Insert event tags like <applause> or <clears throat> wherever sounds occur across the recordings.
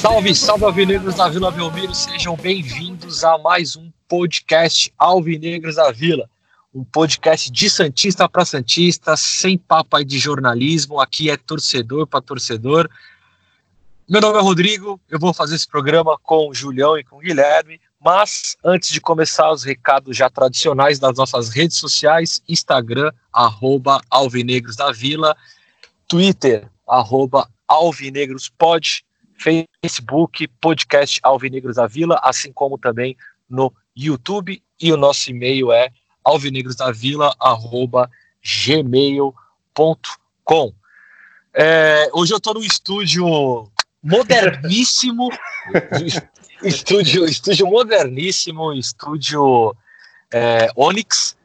Salve, salve Alvinegros da Vila Belmiro, sejam bem-vindos a mais um podcast Alvinegros da Vila, um podcast de Santista para Santista, sem papo aí de jornalismo, aqui é torcedor para torcedor. Meu nome é Rodrigo, eu vou fazer esse programa com o Julião e com o Guilherme, mas antes de começar os recados já tradicionais das nossas redes sociais, Instagram, arroba Alvinegros da Vila, Twitter, arroba AlvinegrosPod, Facebook, podcast Alvinegros da Vila, assim como também no YouTube. E o nosso e-mail é alvinegrosdavila.gmail.com. É, hoje eu estou no estúdio moderníssimo, <laughs> estúdio, estúdio moderníssimo, estúdio é, Onyx,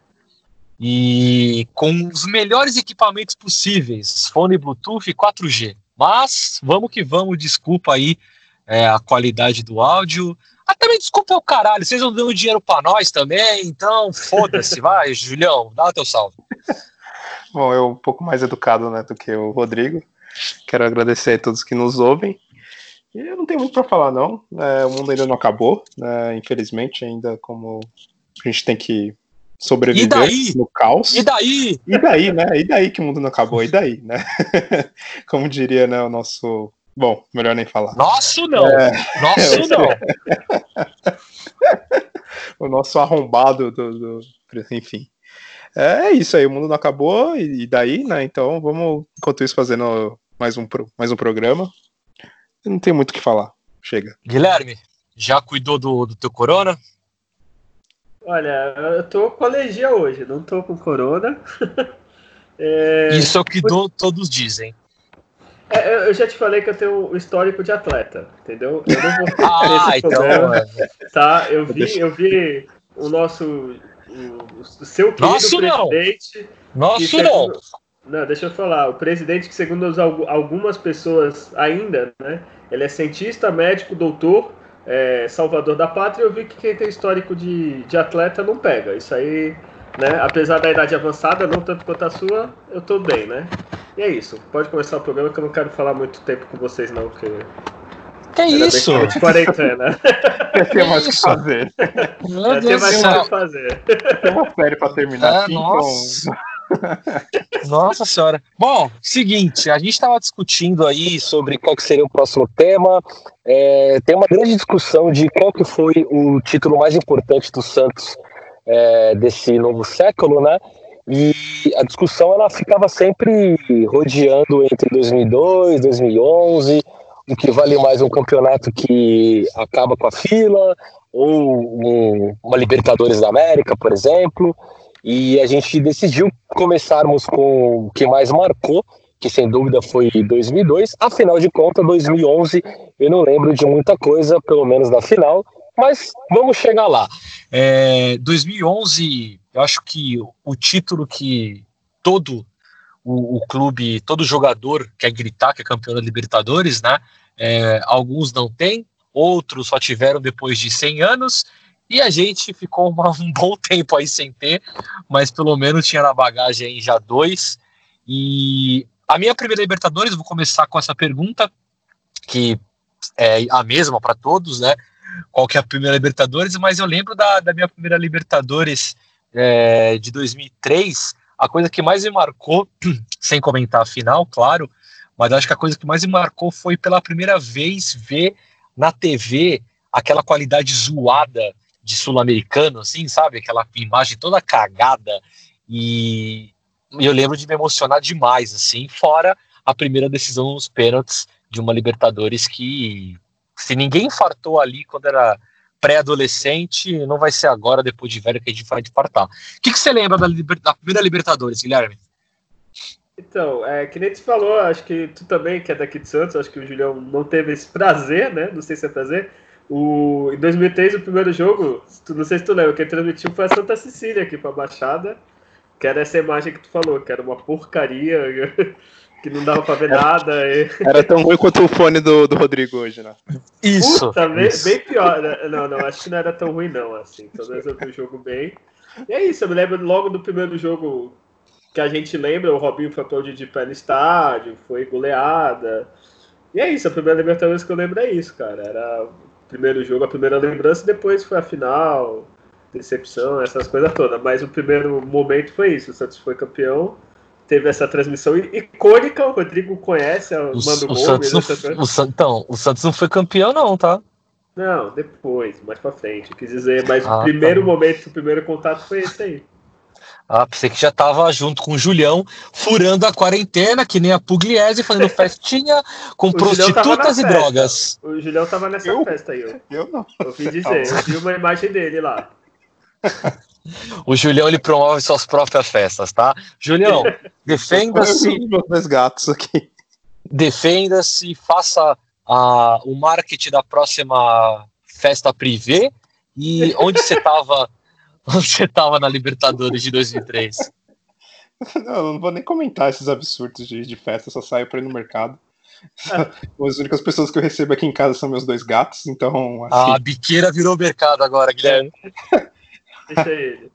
e com os melhores equipamentos possíveis, fone Bluetooth e 4G. Mas vamos que vamos, desculpa aí é, a qualidade do áudio. Até me desculpa o caralho, vocês não dão dinheiro para nós também, então foda-se, <laughs> vai, Julião, dá o teu salve. Bom, eu um pouco mais educado né, do que o Rodrigo. Quero agradecer a todos que nos ouvem. E eu não tenho muito para falar, não. É, o mundo ainda não acabou, né, infelizmente, ainda como a gente tem que sobreviver no caos. E daí? E daí, né? E daí que o mundo não acabou? E daí, né? <laughs> Como diria, né, o nosso. Bom, melhor nem falar. Nosso não, É, nosso eu <laughs> não. <laughs> O nosso arrombado do. do- Enfim. É isso aí, o mundo não acabou, e e daí, né? Então vamos, enquanto isso, fazendo mais um, pro- mais um programa. Não tem muito o que falar. Chega. Guilherme, já cuidou do, do teu corona? Olha, eu tô com alergia hoje, não tô com corona. <laughs> É, Isso é o que do- todos dizem. é, eu já te falei que eu tenho um histórico de atleta, entendeu? Eu não vou <laughs> Ah, esse então. programa, é. tá? Eu vi, eu vi o nosso, o, o seu querido Nosso não. presidente. que Nosso não. segundo- Não, deixa eu falar. O presidente que segundo as algu- algumas pessoas ainda, né? Ele é cientista, médico, doutor, é, salvador da pátria. Eu vi que quem tem histórico de, de atleta não pega. Isso aí, né? Apesar da idade avançada, não tanto quanto a sua, eu tô bem, né? E é isso. Pode começar o programa que eu não quero falar muito tempo com vocês, não, porque Que bem isso? que de quarentena. Tem mais o que fazer. Meu Já tem Deus do mais o que fazer. Tem uma série pra terminar É, aqui, nossa. Nossa senhora. Bom, seguinte, a gente estava discutindo aí sobre qual que seria o próximo tema. É, tem uma grande discussão de qual que foi o título mais importante do Santos é, desse novo século, né? E a discussão ela ficava sempre rodeando entre 2002, 2011, o que vale mais um campeonato que acaba com a fila ou um- uma Libertadores da América, por exemplo. E a gente decidiu começarmos com o que mais marcou, que sem dúvida foi 2002. Afinal de contas, 2011 eu não lembro de muita coisa, pelo menos da final, mas vamos chegar lá. É, 2011, eu acho que o título que todo o, o clube, todo jogador quer gritar que é campeão da Libertadores, né? É, alguns não têm, outros só tiveram depois de 100 anos, e a gente ficou uma- um bom <laughs> tempo aí sem ter, mas pelo menos tinha na bagagem aí já dois. E a minha primeira Libertadores, vou começar com essa pergunta, que é a mesma para todos, né? Qual que é a primeira Libertadores? Mas eu lembro da, da minha primeira Libertadores é, de 2003. A coisa que mais me marcou, <clears throat> sem comentar a final, claro, mas acho que a coisa que mais me marcou foi pela primeira vez ver na TV aquela qualidade zoada de sul-americano, assim, sabe? Aquela imagem toda cagada. E eu lembro de me emocionar demais, assim, fora a primeira decisão nos pênaltis de uma Libertadores que, se ninguém infartou ali quando era pré-adolescente, não vai ser agora, depois de velho, que a gente vai infartar. O que, que você lembra da, liber- da primeira Libertadores, Guilherme? Então, é, que nem tu falou, acho que tu também, que é daqui de Santos, acho que o Julião não teve esse prazer, né? Não sei se é prazer. O, em 2003, o primeiro jogo, tu, não sei se tu lembra, quem transmitiu foi a Santa Cecília aqui pra Baixada, que era essa imagem que tu falou, que era uma porcaria, <laughs> que não dava pra ver nada. E... Era tão ruim quanto o fone do, do Rodrigo hoje, né? Isso. Puta, bem, isso. bem pior. né? Não, não, acho que não era tão ruim, não, assim. Pelo menos eu vi o jogo bem. E é isso, eu me lembro logo do primeiro jogo que a gente lembra, o Robinho foi aplaudir de pé no estádio, foi goleada. E é isso, a primeira Libertadores que eu lembro é isso, cara. Era primeiro jogo, a primeira lembrança, e depois foi a final, decepção, essas coisas todas. Mas o primeiro momento foi isso, o Santos foi campeão, teve essa transmissão icônica, o Rodrigo conhece, O, manda o gol, Santos não, o então, o Santos não foi campeão, não, tá? Não, depois, mais pra frente. Quis dizer, mas Ah, o primeiro tá. momento, o primeiro contato foi esse aí. Ah, pensei que já tava junto com o Julião, furando a quarentena, que nem a Pugliese, fazendo <laughs> festinha com prostitutas e festa. drogas. O Julião tava nessa Eu? festa aí, eu Eu não. ouvi dizer. Eu vi uma imagem dele lá. <laughs> O Julião, ele promove suas próprias festas, tá? Julião, <laughs> defenda-se, Os meus dois gatos aqui. defenda-se, faça a, o marketing da próxima festa privê. E onde você tava, onde você tava na Libertadores de 2003? Não, eu não vou nem comentar esses absurdos de, de festa, só saio pra ir no mercado. <laughs> As únicas pessoas que eu recebo aqui em casa são meus dois gatos, então, assim, A biqueira virou mercado agora, Guilherme. Deixa ele.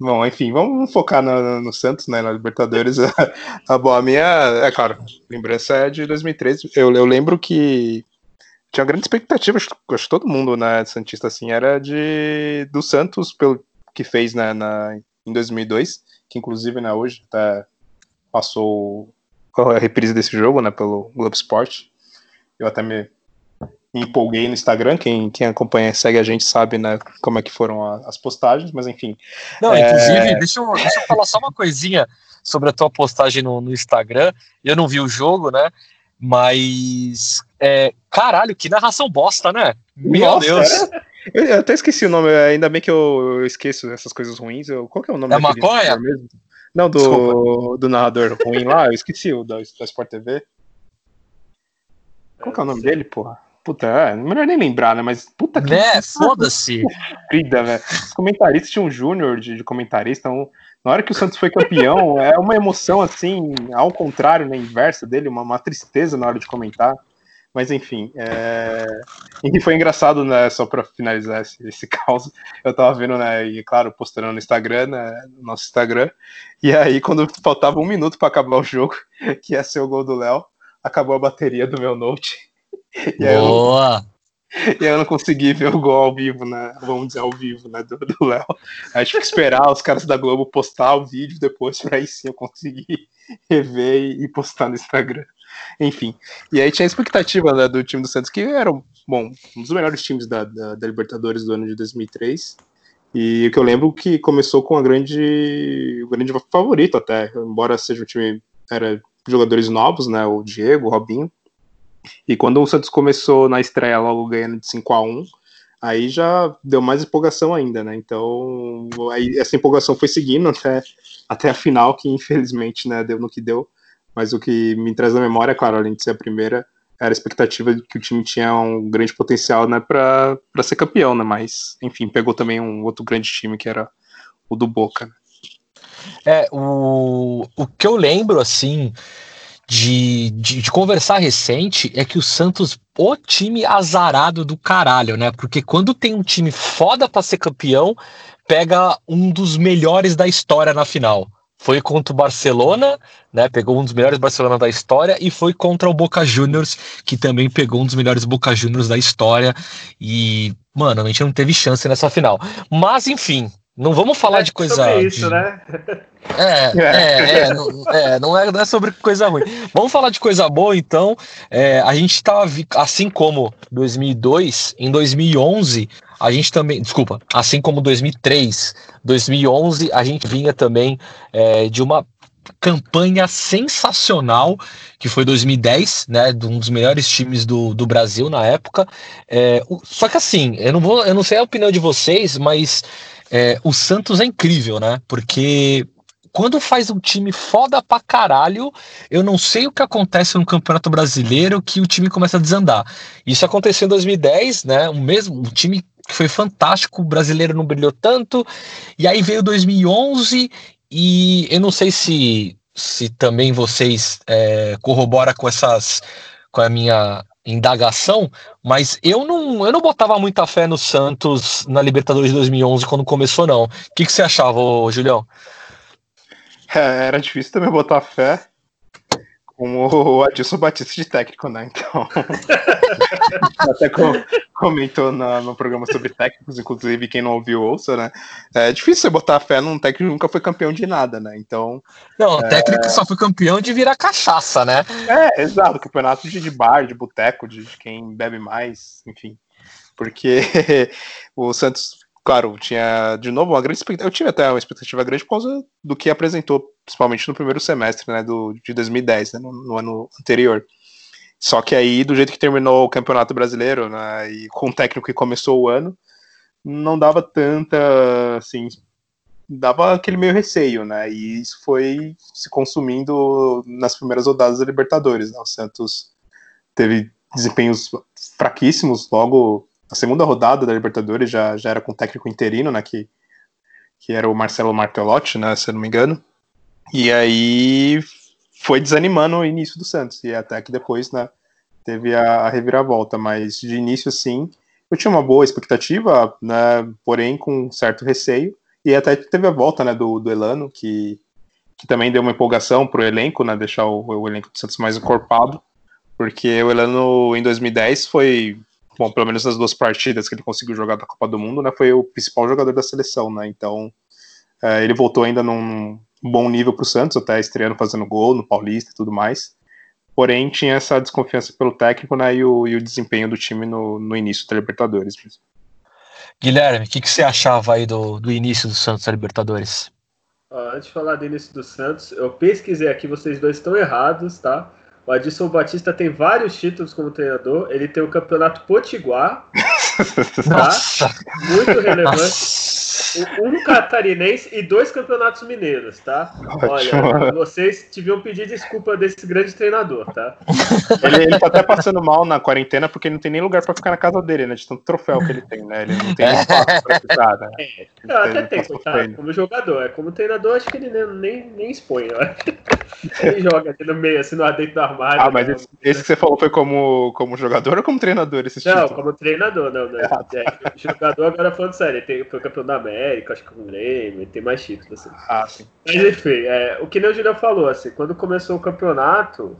Bom, enfim, vamos focar no, no Santos, né, na Libertadores. <laughs> a, bom, a minha, é claro, lembrança é de 2013. Eu, eu lembro que tinha grande expectativa, acho, que todo mundo, né, Santista, assim, era de do Santos, pelo que fez né, na, em 2002, que inclusive, né, hoje até passou a reprise desse jogo, né, pelo Globo Esporte. Eu até me empolguei no Instagram, quem, quem acompanha, segue a gente, sabe, né, como é que foram a- as postagens, mas enfim, Não, É. inclusive, deixa eu, deixa eu falar só uma coisinha sobre a tua postagem no, no Instagram. Eu não vi o jogo, né? Mas. É, caralho, que narração bosta, né? Meu Nossa, Deus. Eu, eu até esqueci o nome, ainda bem que eu, eu esqueço essas coisas ruins. Eu, qual que é o nome É Maconha? mesmo? Não, do, Desculpa. do narrador ruim lá, eu esqueci o da, da Sport TV. Qual que é o nome dele, porra? Puta, é, melhor nem lembrar, né? Mas puta que Né? Foda-se. <laughs> vida, velho. Os comentaristas tinham um júnior de, de comentarista. um- na hora que o Santos foi campeão, <laughs> é uma emoção assim, ao contrário, né? Inversa dele, uma, uma tristeza na hora de comentar. Mas enfim, é... e foi engraçado, né? Só pra finalizar esse, esse caos, eu tava vendo, né? E claro, postando no Instagram, né? No nosso Instagram. E aí, quando faltava um minuto pra acabar o jogo, <laughs> que ia ser o gol do Léo, acabou a bateria do meu Note. <laughs> E aí, eu, Boa. E eu não consegui ver o gol ao vivo, né? Vamos dizer ao vivo, né? Do Léo. Tive que esperar os caras da Globo postar o vídeo depois, pra aí sim eu conseguir <laughs> rever e e postar no Instagram. Enfim. E aí tinha a expectativa né, do time do Santos, que era, bom, um dos melhores times da, da, da Libertadores do ano de 2003. E o que eu lembro que começou com a grande, o grande favorito até, embora seja um time, era jogadores novos, né? O Diego, o Robinho. E quando o Santos começou na estreia logo ganhando de 5 a 1 aí já deu mais empolgação ainda, né? Então, aí essa empolgação foi seguindo até, até a final, que infelizmente né, deu no que deu. Mas o que me traz na memória, claro, além de ser a primeira, era a expectativa de que o time tinha um grande potencial né, para ser campeão, né? Mas, enfim, pegou também um outro grande time que era o do Boca. né? É, o, o que eu lembro, assim, de, de, de conversar recente é que o Santos, o time azarado do caralho, né? Porque quando tem um time foda pra ser campeão, pega um dos melhores da história na final. Foi contra o Barcelona, né? Pegou um dos melhores Barcelona da história e foi contra o Boca Juniors, que também pegou um dos melhores Boca Juniors da história. E, mano, a gente não teve chance nessa final. Mas, enfim, não vamos falar É de coisa. sobre isso, de- né? é, <laughs> é, é, não, é, não é, não é sobre coisa ruim. Vamos falar de coisa boa, então. É, a gente estava, assim como 2002, em 2011, a gente também, desculpa, assim como 2003, 2011, a gente vinha também é, de uma campanha sensacional, que foi 2010, né, de um dos melhores times do, do Brasil na época. É, o- só que assim, eu não vou, eu não sei a opinião de vocês, mas é, o Santos é incrível, né? Porque quando faz um time foda pra caralho, eu não sei o que acontece no Campeonato Brasileiro que o time começa a desandar. Isso aconteceu em 2010, né? O mesmo, um time que foi fantástico, o brasileiro não brilhou tanto. E aí veio 2011 e eu não sei se se também vocês é, com essas com a minha indagação, mas eu não, eu não botava muita fé no Santos na Libertadores de 2011 quando começou, não. O que, que você achava, ô, Julião? É, era difícil também botar fé com o Adilson Batista de técnico, né? Então. <laughs> Até comentou na, no programa sobre técnicos, inclusive quem não ouviu ouça, né? É difícil você botar fé num técnico que nunca foi campeão de nada, né? Então. Não, o é... técnico só foi campeão de virar cachaça, né? É, exato, campeonato de, de bar, de boteco, de, de quem bebe mais, enfim. Porque <laughs> o Santos claro, tinha de novo uma grande expectativa. Eu tive até uma expectativa grande por causa do que apresentou, principalmente no primeiro semestre né, do, de 2010, né, no, no, ano anterior. Só que aí, do jeito que terminou o Campeonato Brasileiro, né, e com o técnico que começou o ano, não dava tanta, assim, dava aquele meio receio, né, e isso foi se consumindo nas primeiras rodadas da Libertadores, né, o Santos teve desempenhos fraquíssimos logo a segunda rodada da Libertadores já, já era com técnico interino, né, que, que era o Marcelo Martelotti, né, se eu não me engano. E aí foi desanimando o início do Santos, e até que depois, né, teve a, a reviravolta, mas de início, sim, eu tinha uma boa expectativa, né, porém com certo receio, e até teve a volta, né, do, do Elano, que, que também deu uma empolgação para o elenco, né, deixar o, o elenco do Santos mais encorpado, porque o Elano em 2010 foi bom, pelo menos nas duas partidas que ele conseguiu jogar da Copa do Mundo, né, foi o principal jogador da seleção, né, então é, ele voltou ainda num bom nível para o Santos, até estreando fazendo gol no Paulista e tudo mais, porém tinha essa desconfiança pelo técnico, né, e o, e o desempenho do time no, no início da Libertadores. Guilherme, o que, que, você achava aí do, do início do Santos da Libertadores? antes de falar do início do Santos, eu pesquisei aqui, vocês dois estão errados, tá? O Adilson Batista tem vários títulos como treinador. Ele tem o Campeonato Potiguar, <laughs> tá? muito relevante. Um catarinense e dois campeonatos mineiros, tá? Olha, vocês deviam pedir desculpa desse grande treinador, tá? Ele, ele tá até passando mal na quarentena porque não tem nem lugar pra ficar na casa dele, né? De tanto troféu que ele tem, né? Ele não tem espaço pra ficar, né? É, não, até tem, tá? Como jogador. É, como treinador, acho que ele nem, nem, expõe, acho. Ele joga aqui no meio, assim, no dentro do armário. Ah, mas né? esse, esse, que você falou foi como, como jogador ou como treinador? Esse não, como treinador, não. não. Tá. é, jogador, agora falando sério, ele tem, foi campeão da América, acho que com o Grêmio, tem mais títulos, assim. Ah, sim. Mas enfim, é, o que nem o Julião falou, assim, quando começou o campeonato,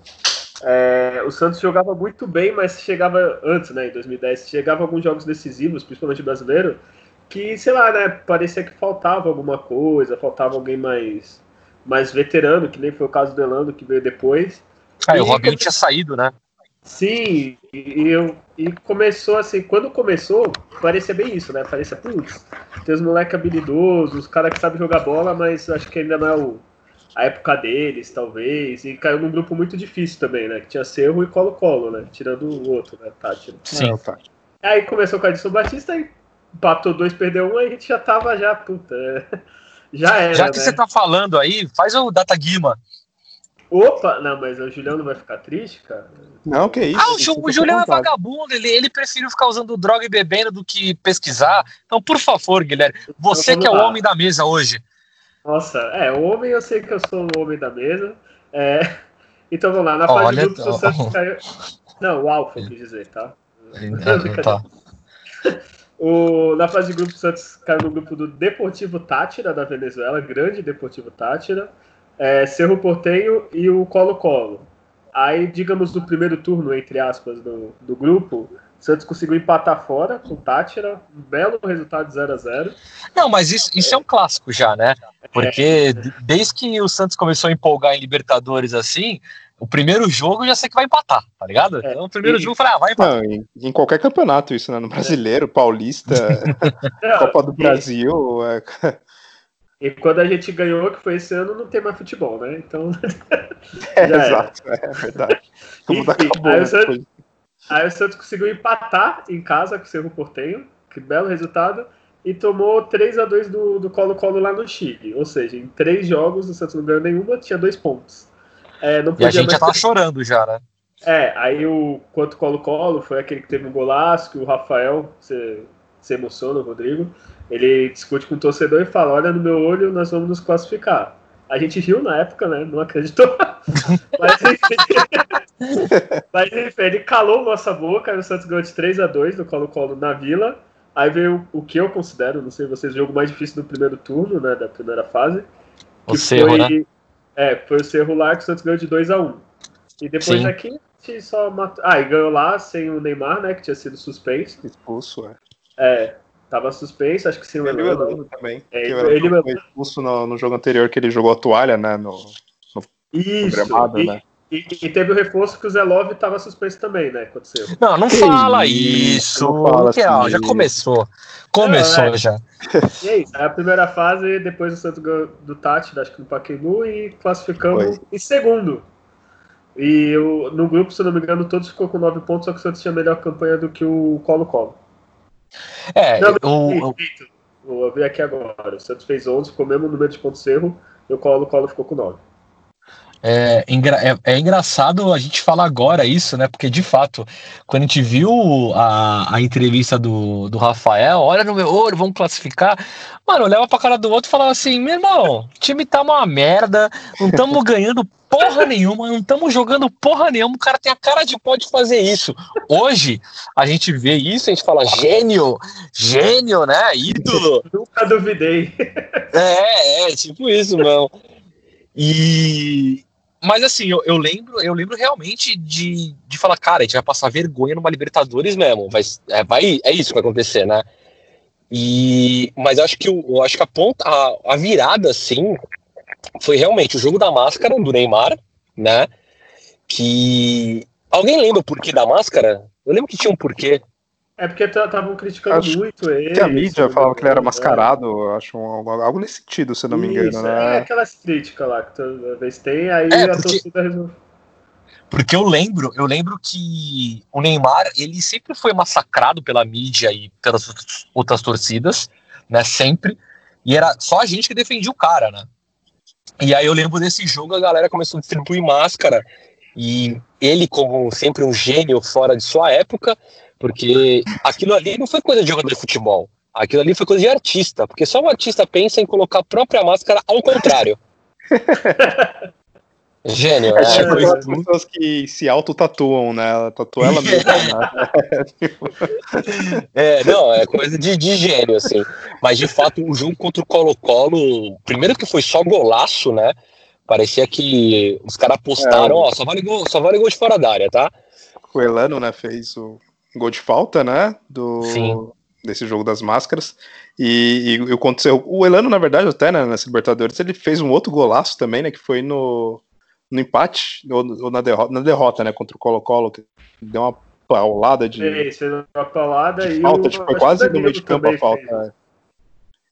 é, o Santos jogava muito bem, mas chegava antes, né, em 2010, chegava alguns jogos decisivos, principalmente brasileiro, que, sei lá, né, parecia que faltava alguma coisa, faltava alguém mais mais veterano, que nem foi o caso do Elando, que veio depois. Ah, e o Robinho tinha saído, né? Sim, e, eu, e começou assim, quando começou, parecia bem isso, né? Parecia, putz, tem os moleques habilidosos, os caras que sabem jogar bola, mas acho que ainda não é o, a época deles, talvez. E caiu num grupo muito difícil também, né? Que tinha Cerro e Colo-Colo, né? Tirando o outro, né? Tátira. Sim, Tátira. Aí começou com a Edson Batista e empatou dois, perdeu um, aí a gente já tava já, puta. É <laughs> já era. Já que né? você tá falando aí, faz o Data Guima. Opa! Não, mas o Julião não vai ficar triste, cara? Não, que isso. Ah, o, o Julião é vagabundo, ele, ele prefere ficar usando droga e bebendo do que pesquisar. Então, por favor, Guilherme, você então, que é o homem da mesa hoje. Nossa, é, o homem eu sei que eu sou o homem da mesa. É, <laughs> então vamos lá, na fase Olha, de grupos o Santos caiu. Não, o Alfa, quis dizer, tá? Então, <laughs> tá. <laughs> O, na fase de grupo, o Santos caiu no grupo do Deportivo Tátira, da Venezuela, grande Deportivo Tátira, é, Cerro Portenho e o Colo-Colo. Aí, digamos, no primeiro turno, entre aspas, do, do grupo, o Santos conseguiu empatar fora com o Tátira, um belo resultado 0 a 0 Não, mas isso, isso é um clássico já, né? Porque é. desde que o Santos começou a empolgar em Libertadores assim, o primeiro jogo já sei que vai empatar, tá ligado? É, então, o primeiro e, jogo falei, ah, vai empatar. Não, em, em, qualquer campeonato, isso, né? No brasileiro, <laughs> é. paulista, Copa do Brasil. É... E quando a gente ganhou, que foi esse ano, não tem mais futebol, né? Então. <laughs> é, exato, é verdade. Enfim, acabou, aí, o Santos, né? aí o Santos conseguiu empatar em casa com o Cerro Portenho, que belo resultado. e tomou 3 a 2 do, do Colo-Colo lá no Chile. Ou seja, em três jogos o Santos não ganhou nenhuma, tinha dois pontos. É, e a gente já tava ter... chorando já, né? É, aí o quanto Colo-Colo foi aquele que teve um golaço, que o Rafael, você, você emociona, o Rodrigo, ele discute com o torcedor e fala: Olha, no meu olho, nós vamos nos classificar. A gente riu na época, né? Não acreditou. <laughs> Mas enfim, mas, enfim ele calou nossa boca. o Santos ganhou de 3 a 2 do Colo-Colo na Vila. Aí veio o que eu considero, não sei vocês, o jogo mais difícil do primeiro turno, né? Da primeira fase. Que o Cerro, foi, né? É, foi o Cerro lá que o Santos ganhou de 2 a 1 E depois Sim. aqui a gente só matou. Ah, e ganhou lá sem o Neymar, né? Que tinha sido suspenso. Expulso, é. É, Tava suspenso, acho que sim, o Elano. também. É, ele, ele foi expulso no, no, jogo anterior que ele jogou a toalha, né? No, no, Isso, no gramado, e, né? E, e, teve o reforço que o Zelov estava suspenso também, né? Aconteceu. Não, não fala isso. Não fala assim. ó, já começou. Começou não, é. já. <laughs> E é isso. A primeira fase, depois o Santos do Tati, acho que no Paquembu, e classificamos Foi. em segundo. E eu, no grupo, se não me engano, todos ficou com nove pontos, só que o Santos tinha melhor campanha do que o Colo-Colo. É, não, o, vou ver aqui agora. O Santos fez 11, ficou mesmo número de pontos erro, e o Colo Colo ficou com 9. É, é, é, engraçado a gente falar agora isso, né? Porque de fato, quando a gente viu a, a entrevista do, do Rafael, olha no meu olho, vamos classificar. Mano, olhava pra cara do outro e falava assim: meu irmão, o time tá uma merda, não estamos <laughs> ganhando porra nenhuma, não estamos jogando porra nenhuma. O cara tem a cara de pode fazer isso. Hoje, a gente vê isso, a gente fala gênio, gênio, né? Ídolo. <laughs> Nunca duvidei. É, é, tipo isso, mano. E, mas assim, eu, eu, lembro, eu lembro realmente de, de falar, cara, a gente vai passar vergonha numa Libertadores mesmo. Vai, é, vai, é isso que vai acontecer, né? E, mas eu acho que, eu, acho que a ponta, a, a virada, assim, foi realmente o jogo da máscara do Neymar, né? Que. Alguém lembra o porquê da máscara? Eu lembro que tinha um porquê. É porque estavam criticando acho muito ele. Que a mídia falava que ele era mascarado, acho um, algo nesse sentido, se eu não me engano, Isso, né? É aquelas críticas lá que toda vez tem, aí é, a torcida resolve. Porque eu lembro, eu lembro que o Neymar, ele sempre foi massacrado pela mídia e pelas outras torcidas, né? Sempre. E era só a gente que defendia o cara, né? E aí eu lembro desse jogo, a galera começou a distribuir máscara. E ele, como sempre um gênio fora de sua época, porque aquilo ali não foi coisa de jogador de futebol. Aquilo ali foi coisa de artista, porque só um artista pensa em colocar a própria máscara ao contrário. <laughs> Gênio, é, tipo é, as pessoas que se auto-tatuam, né? Ela tatua ela mesma. Né? <laughs> é, não, é coisa de, de gênio, assim. Mas de fato, o jogo contra o Colo-Colo, primeiro que foi só golaço, né? Parecia que os caras postaram, é, ó, só vale, gol, só vale gol de fora da área, tá? O Elano, né, fez o gol de falta, né? Do, Sim. Desse jogo das máscaras. E, e aconteceu. O Elano, na verdade, até né, nessa Libertadores, ele fez um outro golaço também, né? Que foi no, no empate, ou, ou na, derrota, na derrota, né? Contra o Colo-Colo, que deu uma paulada de. É, fez uma paulada de e falta, o, tipo, foi quase no meio de campo a falta. Fez.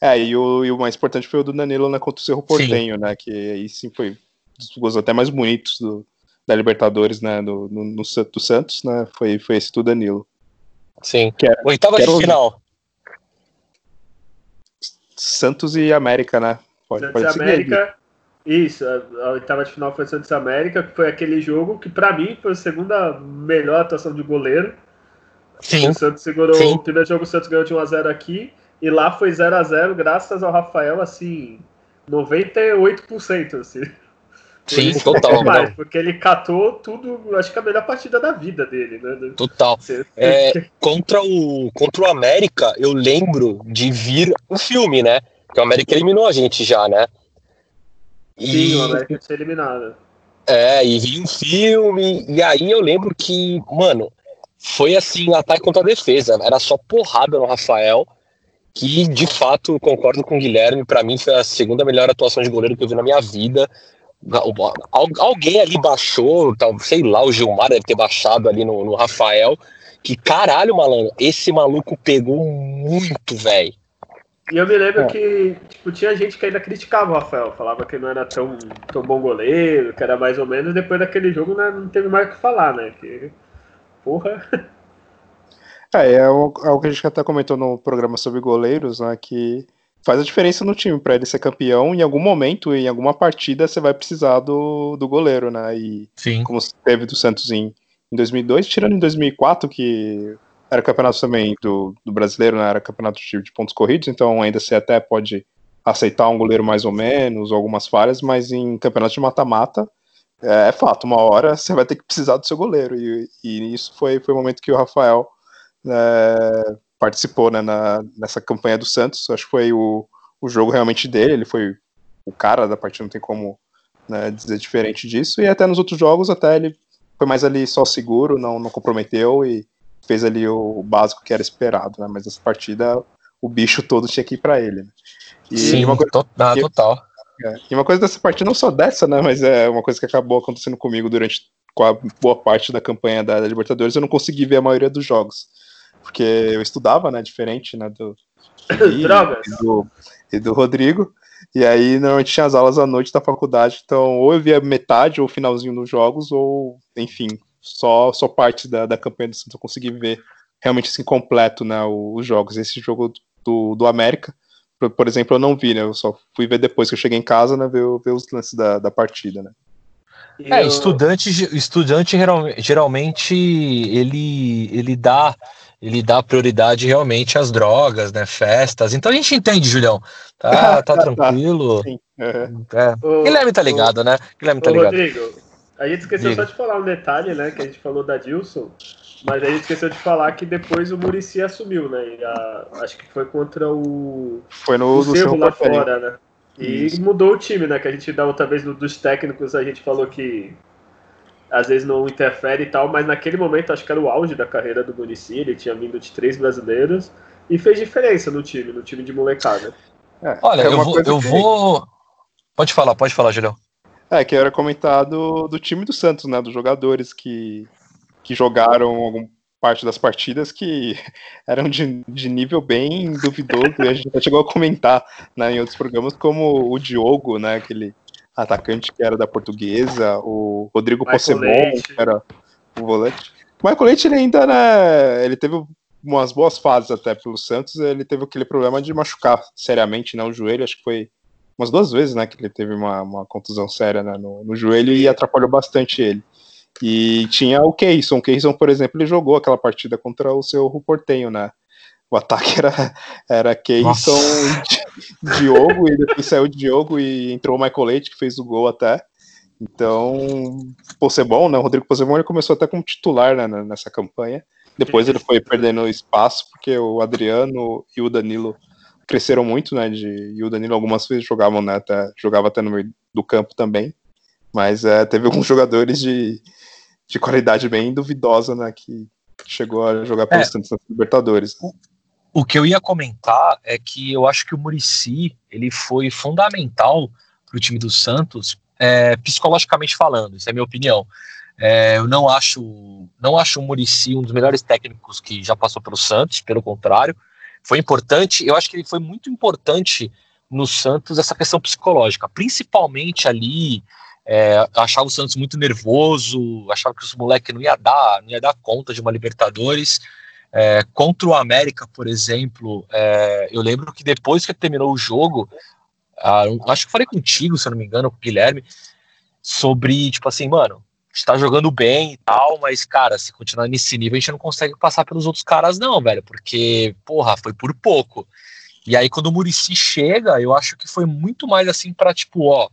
É, e o, e o mais importante foi o do Danilo né, contra o Cerro Portenho, sim. né? Que aí sim foi dos gols até mais bonitos do, da Libertadores, né, no, no, no, do Santos, né, foi, foi esse do Danilo. Sim. Que era, Oitava de final. Santos e América, né? Pode, Santos pode e América. Isso, a, a oitava de final foi Santos e América, que foi aquele jogo que para mim foi a segunda melhor atuação de goleiro. Sim. O Santos segurou Sim. o primeiro jogo, o Santos ganhou de 1x0 aqui, e lá foi 0 a 0 graças ao Rafael, assim, 98%, assim. Sim, total. Demais, porque ele catou tudo, acho que a melhor partida da vida dele, né? Total. É, contra, o, contra o América, eu lembro de vir o filme, né? Que o América eliminou a gente já, né? E... Sim, o América tinha eliminado. É, e vi um filme, e aí eu lembro que, mano, foi assim, ataque contra a defesa. Era só porrada no Rafael, que de fato concordo com o Guilherme, para mim foi a segunda melhor atuação de goleiro que eu vi na minha vida. Alguém ali baixou, sei lá, o Gilmar deve ter baixado ali no, no Rafael. Que caralho, malandro, esse maluco pegou muito, velho. E eu me lembro é. que tipo, tinha gente que ainda criticava o Rafael, falava que não era tão, tão bom goleiro, que era mais ou menos. Depois daquele jogo né, não teve mais o que falar, né? Que, porra. É, é algo que a gente até comentou no programa sobre goleiros, né? Que faz a diferença no time para ele ser campeão. Em algum momento, em alguma partida, você vai precisar do, do goleiro, né? E Sim. como teve do Santos em, em 2002, tirando em 2004, que era campeonato também do, do brasileiro, né? Era campeonato de, pontos corridos, então ainda você até pode aceitar um goleiro mais ou menos, algumas falhas, mas em campeonato de mata-mata, é, é, fato, uma hora você vai ter que precisar do seu goleiro. E, e isso foi, foi o momento que o Rafael é, participou né, na, nessa campanha do Santos. Acho que foi o, o jogo realmente dele, ele foi o cara da partida, não tem como né, dizer diferente disso. E até nos outros jogos, até ele foi mais ali só seguro, não, não comprometeu e fez ali o, básico que era esperado. Né? Mas essa partida, o bicho todo tinha que ir para ele. Né? E Sim, uma coisa to ah, total. É, e uma coisa dessa partida, não só dessa, né, mas é uma coisa que acabou acontecendo comigo durante a boa parte da campanha da, da Libertadores, eu não consegui ver a maioria dos jogos porque eu estudava, né, diferente, né, do, <coughs> Drogas. E do, e do Rodrigo, e aí normalmente tinha as aulas à noite da faculdade, então ou eu via metade ou finalzinho dos jogos, ou, enfim, só, só parte da, da campanha do Santos eu consegui ver realmente assim completo, né, os jogos. Esse jogo do, do América, por, por exemplo, eu não vi, né, eu só fui ver depois que eu cheguei em casa, né, ver, ver os lances da, da partida, né. É, estudante, estudante geralmente ele, ele dá ele dá prioridade realmente às drogas, né? Festas. Então a gente entende, Julião. Tá, tá <laughs> tranquilo. Sim. É. O, Guilherme tá ligado, o, né? Guilherme tá ligado. Rodrigo, a gente esqueceu Diga. só de falar um detalhe, né? Que a gente falou da Dilson, mas a gente esqueceu de falar que depois o Murici assumiu, né? A, acho que foi contra o. Foi no o Cerro lá fora, né? E Isso. mudou o time, né? Que a gente da outra vez dos técnicos a gente falou que às vezes não interfere e tal, mas naquele momento acho que era o auge da carreira do Munici, ele tinha vindo de três brasileiros e fez diferença no time, no time de molecada. É, Olha, é eu, vou, eu vou. Pode falar, pode falar, Julião. É, que era comentado do time do Santos, né? Dos jogadores que, que jogaram parte das partidas que <laughs> eram de, de nível bem duvidoso, e a gente já chegou a comentar né, em outros programas, como o Diogo, né? Aquele atacante que era da portuguesa, o Rodrigo Possebon, que era o volante. O Michael Leite, ele ainda, né, ele teve umas boas fases até pelo Santos, ele teve aquele problema de machucar seriamente né, o joelho, acho que foi umas duas vezes, né, que ele teve uma, uma contusão séria né, no, no joelho e atrapalhou bastante ele. E tinha o Keyson, o Keyson, por exemplo, ele jogou aquela partida contra o seu Ruportenho, né, o ataque era, era Keyson, Diogo, e depois saiu o Diogo e entrou o Michael Leite, que fez o gol até. Então, Possebon, né? O Rodrigo Possebon ele começou até como titular né, nessa campanha. Depois ele foi perdendo espaço, porque o Adriano e o Danilo cresceram muito, né? De, e o Danilo algumas vezes jogavam, né? Até, jogava até no meio do campo também. Mas é, teve alguns <laughs> jogadores de, de qualidade bem duvidosa, né? Que chegou a jogar pelos é. Libertadores. O que eu ia comentar é que eu acho que o Murici ele foi fundamental para o time do Santos, é, psicologicamente falando. Isso é minha opinião. É, eu não acho, não acho o Murici um dos melhores técnicos que já passou pelo Santos. Pelo contrário, foi importante. Eu acho que ele foi muito importante no Santos essa questão psicológica, principalmente ali. É, achava o Santos muito nervoso, achava que os moleques não ia dar, não ia dar conta de uma Libertadores. É, contra o América, por exemplo, é, eu lembro que depois que terminou o jogo, ah, acho que falei contigo, se eu não me engano, com o Guilherme, sobre, tipo assim, mano, está jogando bem e tal, mas, cara, se continuar nesse nível, a gente não consegue passar pelos outros caras, não, velho, porque, porra, foi por pouco. E aí, quando o Murici chega, eu acho que foi muito mais assim para tipo, ó.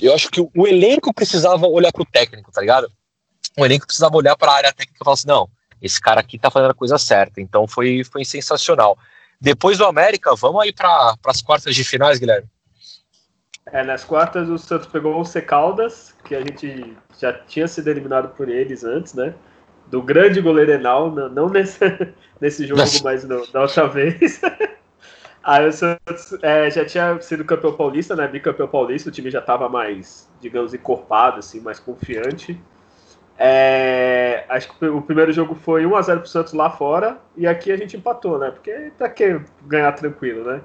Eu acho que o elenco precisava olhar pro técnico, tá ligado? O elenco precisava olhar para a área técnica e falar assim: não, esse cara aqui tá fazendo a coisa certa. Então foi, foi sensacional. Depois do América, vamos aí para as quartas de finais, Guilherme. É, nas quartas o Santos pegou o Secaldas, que a gente já tinha sido eliminado por eles antes, né? Do grande goleiro Enal, não nesse, <laughs> nesse jogo, mas no, da outra vez. <laughs> Aí o Santos é, já tinha sido campeão paulista, né? Bicampeão paulista, o time já estava mais, digamos, encorpado, assim, mais confiante. É, acho que o primeiro jogo foi 1x0 pro Santos lá fora e aqui a gente empatou, né? Porque pra que ganhar tranquilo, né?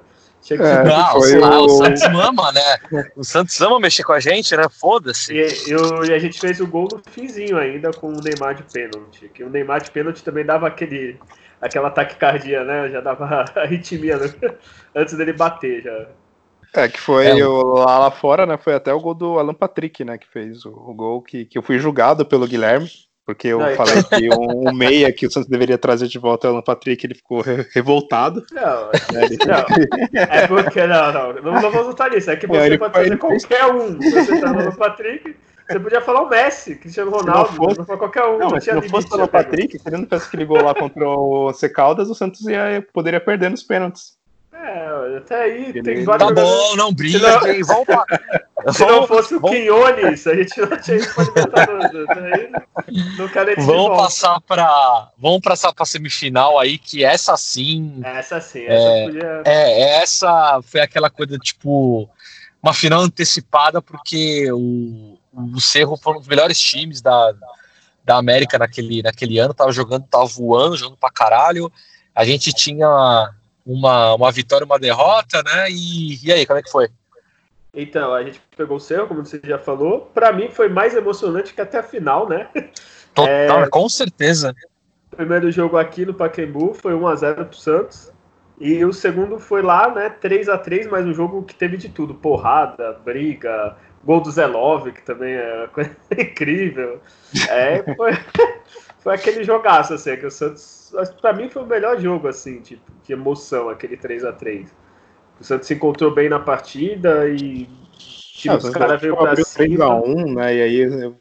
Tinha que é, não, foi o... o Santos ama, né? O Santos ama mexer com a gente, né? Foda-se. E, eu, e a gente fez o gol no finzinho ainda com o Neymar de pênalti. Que o Neymar de pênalti também dava aquele, aquela taquicardia, né? Já dava <laughs> arritmia né? antes dele bater já. É, que foi é. o, lá, lá fora, né? Foi até o gol do Alan Patrick, né? Que fez o, o gol que, que eu fui julgado pelo Guilherme. Porque eu não, falei então... que um, um, meia que o Santos deveria trazer de volta é o Alan Patrick, ele ficou re revoltado. Não, é, ele... não, é porque não, não, não, não vamos lutar nisso. É que você não, pode trazer qualquer um. Se você tá no Patrick, você podia falar o Messi, Cristiano Ronaldo, fosse... qualquer um. Não, mas se não fosse o Alan Patrick, se ele não tivesse aquele gol lá contra o C Caldas, o Santos ia, poderia perder nos pênaltis. É, até aí Ele tem vários. Tá bom, não briga, <laughs> se não, vamos pra... Se não fosse o Quinones, a gente não tinha ido pra quero Vamos passar pra. Vamos passar pra semifinal aí, que essa sim. Essa sim, essa é, podia... é, essa foi aquela coisa, tipo, uma final antecipada, porque o, o Cerro foi um dos melhores times da, da América naquele, naquele ano, tava jogando, tava voando, jogando pra caralho. A gente tinha uma, uma vitória, uma derrota, né? E, e aí, como é que foi? Então, a gente pegou o seu, como você já falou. Para mim foi mais emocionante que até a final, né? Total, é, com certeza. O primeiro jogo aqui no Pacaembu foi 1x0 pro Santos. E o segundo foi lá, né? 3 a 3 mas um jogo que teve de tudo: porrada, briga, gol do Zelov, que também é coisa <laughs> incrível. É, foi, <laughs> foi aquele jogaço, assim, que o Santos para mim foi o melhor jogo, assim, tipo, de emoção, aquele 3 a 3 O Santos se encontrou bem na partida e tipo, os caras veio pra cima. 3x1, né? E aí.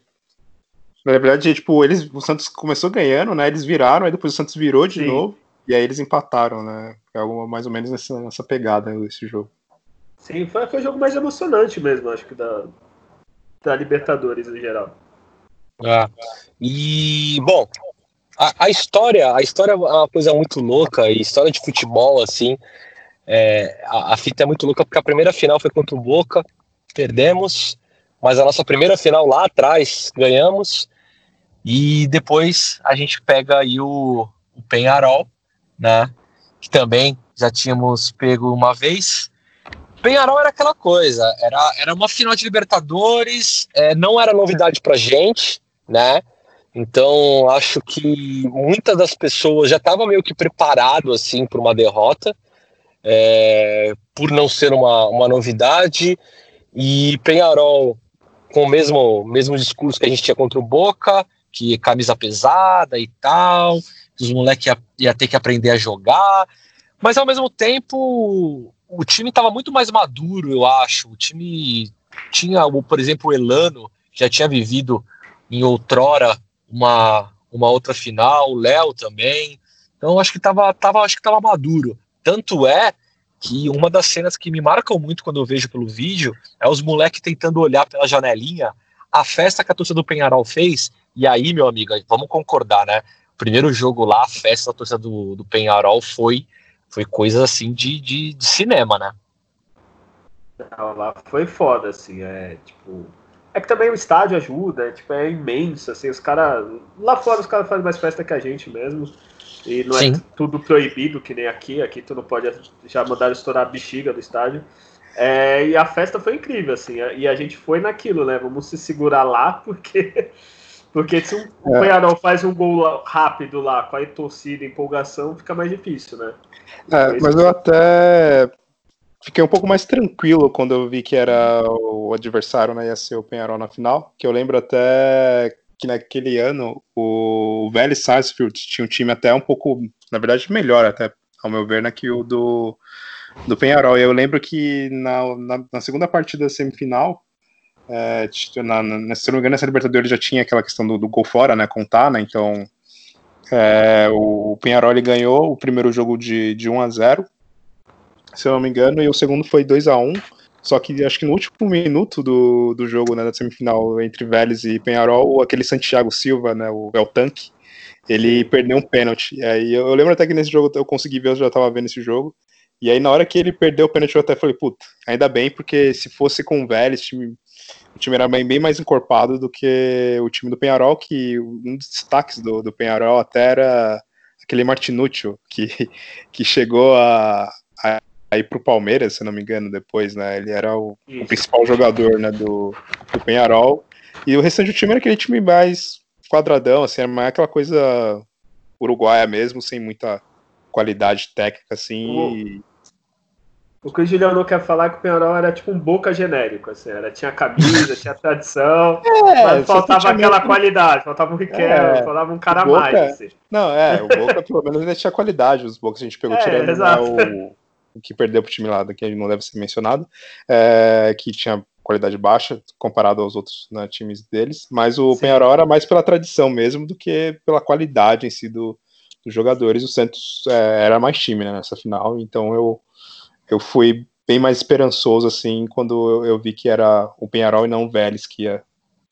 Na verdade, tipo, eles, o Santos começou ganhando, né? Eles viraram, aí depois o Santos virou de Sim. novo, e aí eles empataram, né? É algo mais ou menos nessa, nessa pegada esse jogo. Sim, foi, foi o jogo mais emocionante mesmo, acho que da, da Libertadores em geral. Ah, e, bom, a, a, história, a história é uma coisa muito louca, e história de futebol, assim, é, a, a, fita é muito louca porque a primeira final foi contra o Boca, perdemos, mas a nossa primeira final lá atrás ganhamos, e depois a gente pega aí o, o Penharol, né, que também já tínhamos pego uma vez. Penharol era aquela coisa, era, era uma final de Libertadores, é, não era novidade pra gente, né, então, acho que muitas das pessoas já estavam meio que preparado assim para uma derrota, é, por não ser uma, uma novidade. E Penharol, com o mesmo, mesmo discurso que a gente tinha contra o Boca, que camisa pesada e tal, que os moleques ia, ia ter que aprender a jogar. Mas ao mesmo tempo, o time estava muito mais maduro, eu acho. O time tinha, por exemplo, o Elano, já tinha vivido em outrora uma, uma outra final, o Léo também. Então acho que tava, tava, acho que tava maduro. Tanto é que uma das cenas que me marcam muito quando eu vejo pelo vídeo é os moleques tentando olhar pela janelinha a festa que a torcida do Penharol fez. E aí, meu amigo, vamos concordar, né? Primeiro jogo lá, a festa da torcida do, do Penharol foi, foi coisa assim de, de, de cinema, né? Não, lá foi foda, assim, é tipo é que também o estádio ajuda, é, tipo, é imenso, assim, os caras. Lá fora os caras fazem mais festa que a gente mesmo. E não é Sim. é tudo proibido, que nem aqui. Aqui tu não pode já mandar estourar a bexiga do estádio. É, e a festa foi incrível, assim. E a gente foi naquilo, né? Vamos se segurar lá, <laughs> porque. Porque se um o é. faz um gol rápido lá, com a torcida, empolgação, fica mais difícil, né? É, mas eu até fiquei um pouco mais tranquilo quando eu vi que era o adversário, né, ia ser o Penharol na final, que eu lembro até que naquele ano o Vélez Sarsfield tinha um time até um pouco, na verdade, melhor até, ao meu ver, né, que o do, do Penharol. E eu lembro que na, na, na segunda partida da semifinal, é, na, na, se não me engano, essa Libertadores já tinha aquela questão do, do gol fora, né, contar, né, então é, o Penharol ganhou o primeiro jogo de, de 1 a 0 se eu não me engano, e o segundo foi 2 a 1 só que acho que no último minuto do, do jogo, né, da semifinal entre Vélez e Penharol, aquele Santiago Silva, né, o El Tanque, ele perdeu um pênalti. E aí eu, eu, lembro até que nesse jogo eu consegui ver, eu já tava vendo esse jogo. E aí na hora que ele perdeu o pênalti eu até falei, puta, ainda bem, porque se fosse com o Vélez, time, o time era bem, bem mais encorpado do que o time do Penharol, que um dos destaques do, do Penharol até era aquele Martinúcio, que, <laughs> que chegou a, a ir pro Palmeiras, se não me engano, depois, né? Ele era o, o principal jogador né, do, do Penharol. E o restante do time era aquele time mais quadradão, assim, era mais aquela coisa uruguaia mesmo, sem muita qualidade técnica, assim. O que o Juliano quer falar é que o Penharol era tipo um boca genérico, assim, era, tinha camisa, tinha tradição, <laughs> é, mas faltava aquela qualidade, faltava um Riquelme, é, faltava um cara boca, mais. Assim. Não, é, o Boca pelo menos ainda tinha qualidade, os Bocas a gente pegou <laughs> é, tirando né, o, o, que perdeu pro time lá, que não deve ser mencionado, é, que tinha qualidade baixa comparado aos outros né, times deles, mas o Sim. Penharol era mais pela tradição mesmo do que pela qualidade em si do, dos jogadores. O Santos é, era mais time né, nessa final, então eu eu fui bem mais esperançoso assim quando eu, eu vi que era o Penharol e não o Vélez que ia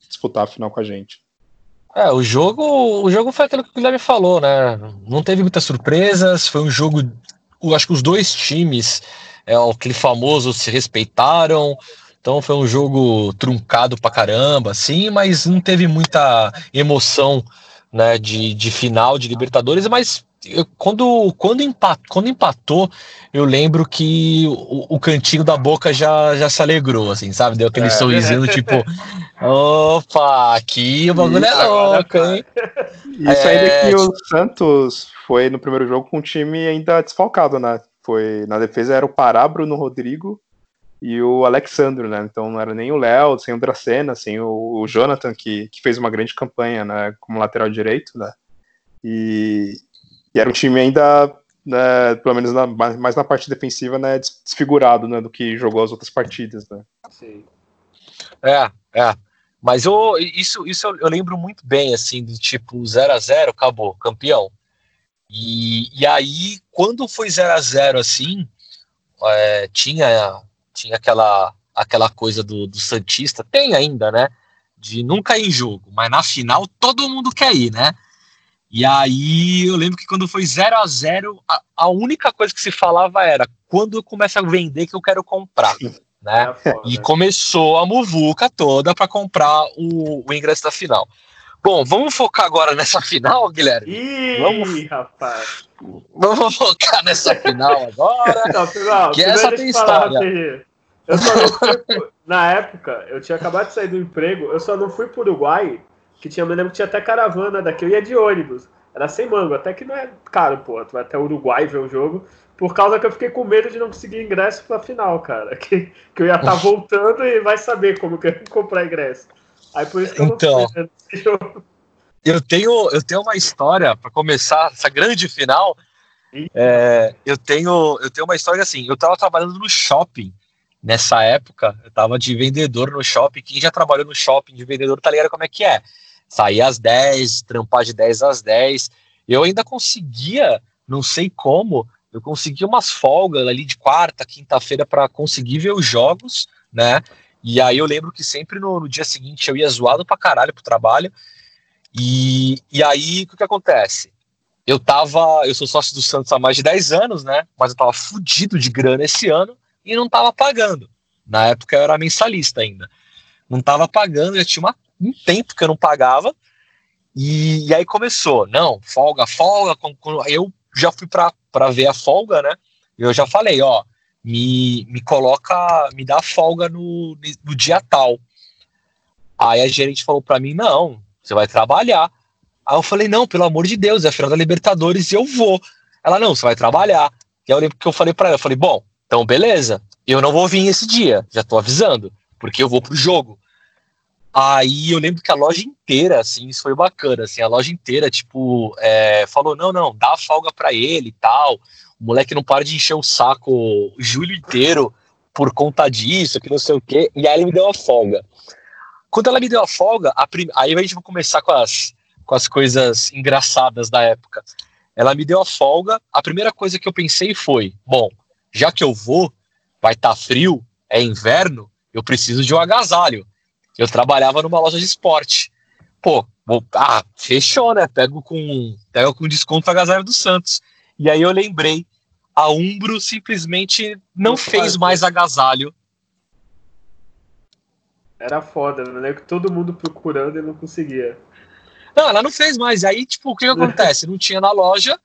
disputar a final com a gente. É, o jogo, o jogo foi aquilo que o Guilherme falou, né? Não teve muitas surpresas, foi um jogo. Eu acho que os dois times, é, aquele famoso, se respeitaram. Então foi um jogo truncado pra caramba, assim, mas não teve muita emoção né, de, de final de Libertadores, mas eu, quando, quando, empat, quando empatou, eu lembro que o, o, cantinho da boca já, já se alegrou, assim, sabe? Deu aquele é. sorrisinho, tipo, <laughs> opa, aqui o bagulho Isso, é louco, hein? Isso é, ainda que o Santos foi no primeiro jogo com o time ainda desfalcado, né? Foi, na defesa era o Pará, Bruno Rodrigo e o Alexandro, né? Então não era nem o Léo, sem o Dracena, sem o, o Jonathan, que, que fez uma grande campanha, né? Como lateral direito, né? E, e era um time ainda, né, pelo menos na, mais na parte defensiva, né, desfigurado, né, do que jogou as outras partidas, né. Sim. É, é. Mas eu, isso, isso eu, eu lembro muito bem, assim, do tipo 0 a 0 acabou, campeão. E, e aí, quando foi 0 a 0 assim, é, tinha, tinha aquela, aquela coisa do, do Santista, tem ainda, né? De nunca ir em jogo, mas na final todo mundo quer ir, né? E aí eu lembro que quando foi 0 a 0 a, a, única coisa que se falava era quando eu começo a vender que eu quero comprar. Né? É e começou a muvuca toda para comprar o, o, ingresso da final. Bom, vamos focar agora nessa final, Guilherme? Ih, vamos, rapaz! Vamos focar nessa final agora. Não, não, que essa tem história. Eu só não fui, na época, eu tinha acabado de sair do emprego, eu só não fui para o Uruguai que tinha, me lembro que tinha até caravana daqui, eu ia de ônibus. Era sem mango, até que não é caro, pô. Tu vai até o Uruguai ver o jogo. Por causa que eu fiquei com medo de não conseguir ingresso pra final, cara. <laughs> Que, que eu ia estar tá voltando e vai saber como que eu ia comprar ingresso. Aí por isso que eu então, não fui né, <laughs> Eu tenho, eu tenho uma história para começar essa grande final. É, eu tenho, eu tenho uma história assim. Eu tava trabalhando no shopping nessa época. Eu tava de vendedor no shopping. Quem já trabalhou no shopping de vendedor tá ligado como é que é sair às 10, trampar de 10 às 10. Eu ainda conseguia, não sei como, eu conseguia umas folgas ali de quarta, quinta-feira para conseguir ver os jogos, né? E aí eu lembro que sempre no, no, dia seguinte eu ia zoado pra caralho pro trabalho. E, e aí o que, que acontece? Eu tava, eu sou sócio do Santos há mais de 10 anos, né? Mas eu tava fudido de grana esse ano e não tava pagando. Na época eu era mensalista ainda. Não tava pagando, já tinha uma um tempo que eu não pagava. E, e aí começou, não, folga, folga. Eu já fui para ver a folga, né? Eu já falei, ó, me, me coloca, me dá folga no, no dia tal. Aí a gerente falou para mim, não, você vai trabalhar. Aí eu falei, não, pelo amor de Deus, é a final da Libertadores e eu vou. Ela, não, você vai trabalhar. E aí eu lembro que eu falei para ela, eu falei, bom, então beleza, eu não vou vir esse dia, já tô avisando, porque eu vou pro jogo. Aí eu lembro que a loja inteira, assim, isso foi bacana, assim, a loja inteira, tipo, é, falou, não, não, dá folga para ele e tal, o moleque não para de encher o saco julho inteiro por conta disso, que não sei o quê, e aí ele me deu a folga. Quando ela me deu a folga, a prim... aí a gente vai começar com as, com as coisas engraçadas da época. Ela me deu a folga, a primeira coisa que eu pensei foi, bom, já que eu vou, vai estar tá frio, é inverno, eu preciso de um agasalho. Eu trabalhava numa loja de esporte. Pô, vou, ah, fechou, né? Pego com, pego com desconto a agasalho do Santos. E aí eu lembrei, a Umbro simplesmente não fez mais agasalho. Era foda, né? Que todo mundo procurando e não conseguia. Não, ela não fez mais. Aí, tipo, o que, que <laughs> acontece? Não tinha na loja,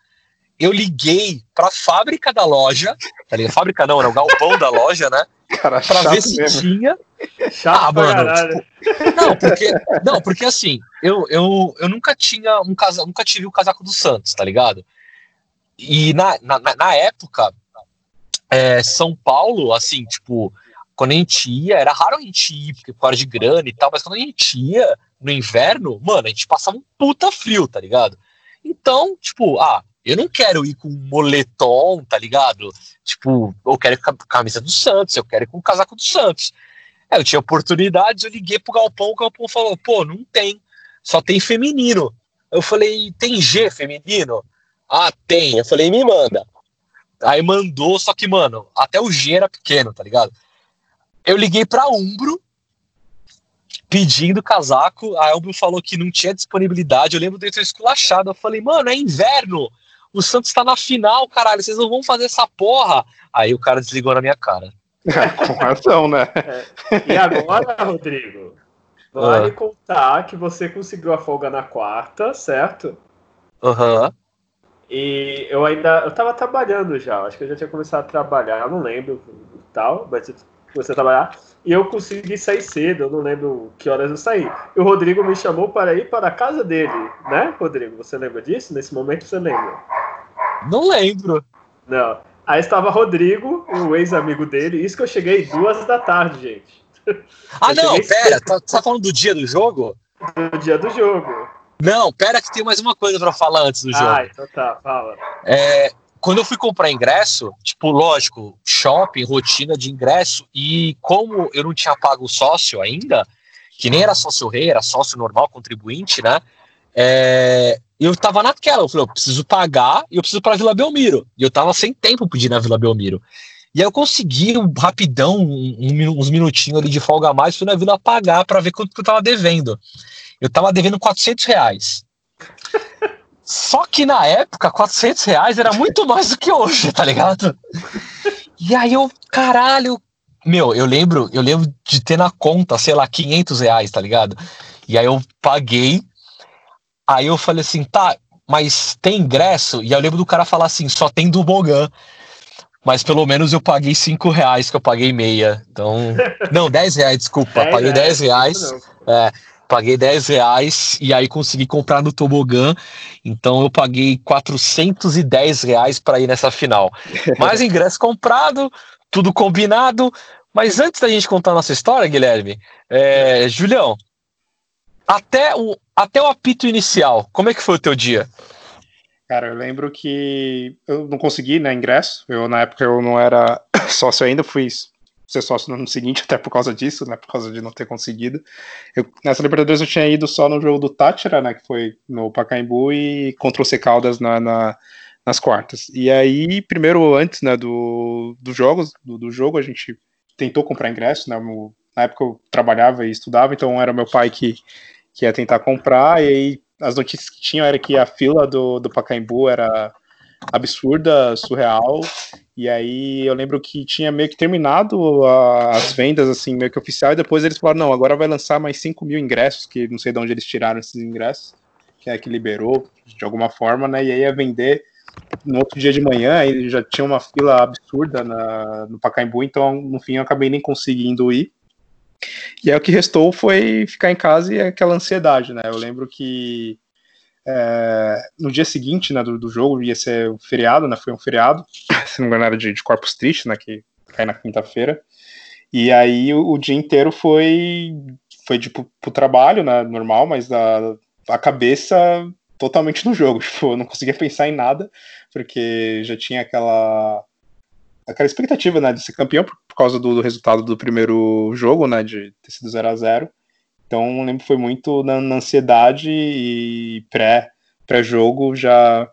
eu liguei pra fábrica da loja, tá ligado? Fábrica não, era o galpão da loja, né? Cara, Pra chato ver se mesmo. tinha. Chato Ah, pra mano, caralho. Não, porque, não, porque assim, eu, eu, eu nunca tinha um casaco, nunca tive o casaco do Santos, tá ligado? E na, na, na- na época, é, São Paulo, assim, tipo, quando a gente ia, era raro a gente ir, porque por causa de grana e tal, mas quando a gente ia no inverno, mano, a gente passava um puta frio, tá ligado? Então, tipo, ah, eu não quero ir com moletom, tá ligado? Tipo, eu quero ir com a camisa do Santos, eu quero ir com o casaco do Santos. Aí eu tinha oportunidades, eu liguei pro Galpão, o Galpão falou, pô, não tem, só tem feminino. Eu falei, tem G feminino? Ah, tem. Eu falei, me manda. Aí mandou, só que, mano, até o G era pequeno, tá ligado? Eu liguei pra Umbro, pedindo casaco, a Umbro falou que não tinha disponibilidade, eu lembro de ter esculachado, eu falei, mano, é inverno, o Santos tá na final, caralho, vocês não vão fazer essa porra. Aí o cara desligou na minha cara. Com razão, né? E agora, Rodrigo, vale contar que você conseguiu a folga na quarta, certo? Aham. E eu ainda. Eu tava trabalhando já, acho que eu já tinha começado a trabalhar, eu não lembro tal, mas eu comecei a trabalhar. E eu consegui sair cedo, eu não lembro que horas eu saí. E o Rodrigo me chamou para ir para a casa dele, né, Rodrigo? Você lembra disso? Nesse momento você lembra? Não lembro. Não. Aí estava Rodrigo, o ex-amigo dele, isso que eu cheguei duas da tarde, gente. Ah, Eu não, pera, cedo. tá, tá falando do dia do jogo? No dia do jogo. Não, pera que tem mais uma coisa pra falar antes do jogo. Ah, então tá, fala. É, quando eu fui comprar ingresso, tipo, lógico, shopping, rotina de ingresso, e como eu não tinha pago o sócio ainda, que nem era sócio rei, era sócio normal, contribuinte, né? é, eu tava naquela, eu falei, eu preciso pagar e eu preciso para Vila Belmiro. E eu tava sem tempo pedir na Vila Belmiro. E aí eu consegui um, rapidão, um- uns minutinhos ali de folga a mais, fui na Vila pagar para ver quanto que eu tava devendo. Eu tava devendo 400 reais. <laughs> Só que na época, 400 reais era muito mais do que hoje, tá ligado? E aí eu, caralho, meu, eu lembro, eu lembro de ter na conta, sei lá, 500 reais, tá ligado? E aí eu paguei, aí eu falei assim, tá, mas tem ingresso? E aí eu lembro do cara falar assim, só tem Dubogan. Mas pelo menos eu paguei 5 reais, que eu paguei meia. Então, não, 10 reais, desculpa, paguei 10 reais. É, paguei 10 reais e aí consegui comprar no tobogã. Então eu paguei 410 reais para ir nessa final. Mas <laughs> ingresso comprado, tudo combinado. Mas antes da gente contar a nossa história, Guilherme, é, Julião, até o, até o apito inicial, como é que foi o teu dia? Cara, eu lembro que eu não consegui, né, ingresso. Eu, na época, eu não era <coughs> sócio ainda, fui ser sócio no ano seguinte, <laughs> até por causa disso, né, por causa de não ter conseguido. Eu, nessa Libertadores eu tinha ido só no jogo do Tátira, né, que foi no Pacaembu, e contra o C Caldas na, na- nas quartas. E aí, primeiro, antes, né, do, dos jogos, do, do jogo, a gente tentou comprar ingresso, né, na época eu trabalhava e estudava, então era meu pai que, que ia tentar comprar, e aí as notícias que tinham era que a fila do, do Pacaembu era absurda, surreal. E aí eu lembro que tinha meio que terminado a- as vendas, assim, meio que oficial, e depois eles falaram, não, agora vai lançar mais 5 mil ingressos, que não sei de onde eles tiraram esses ingressos, que é que liberou de alguma forma, né? E aí ia vender no outro dia de manhã, aí já tinha uma fila absurda na, no Pacaembu, então no fim eu acabei nem conseguindo ir. E aí o que restou foi ficar em casa e aquela ansiedade, né? Eu lembro que é, no dia seguinte né, do, do jogo ia ser o feriado, né? Foi um feriado, <laughs> se não me engano de, de Corpus Christi, né? Que cai na quinta-feira. E aí o, o dia inteiro foi foi tipo pro trabalho, né? Normal, mas a, a cabeça totalmente no jogo. <laughs> Tipo, eu não conseguia pensar em nada, porque já tinha aquela aquela expectativa, né, de ser campeão por, por causa do, do resultado do primeiro jogo, né, de ter sido 0 a 0 Então, lembro que foi muito na, na ansiedade e pré, pré-jogo já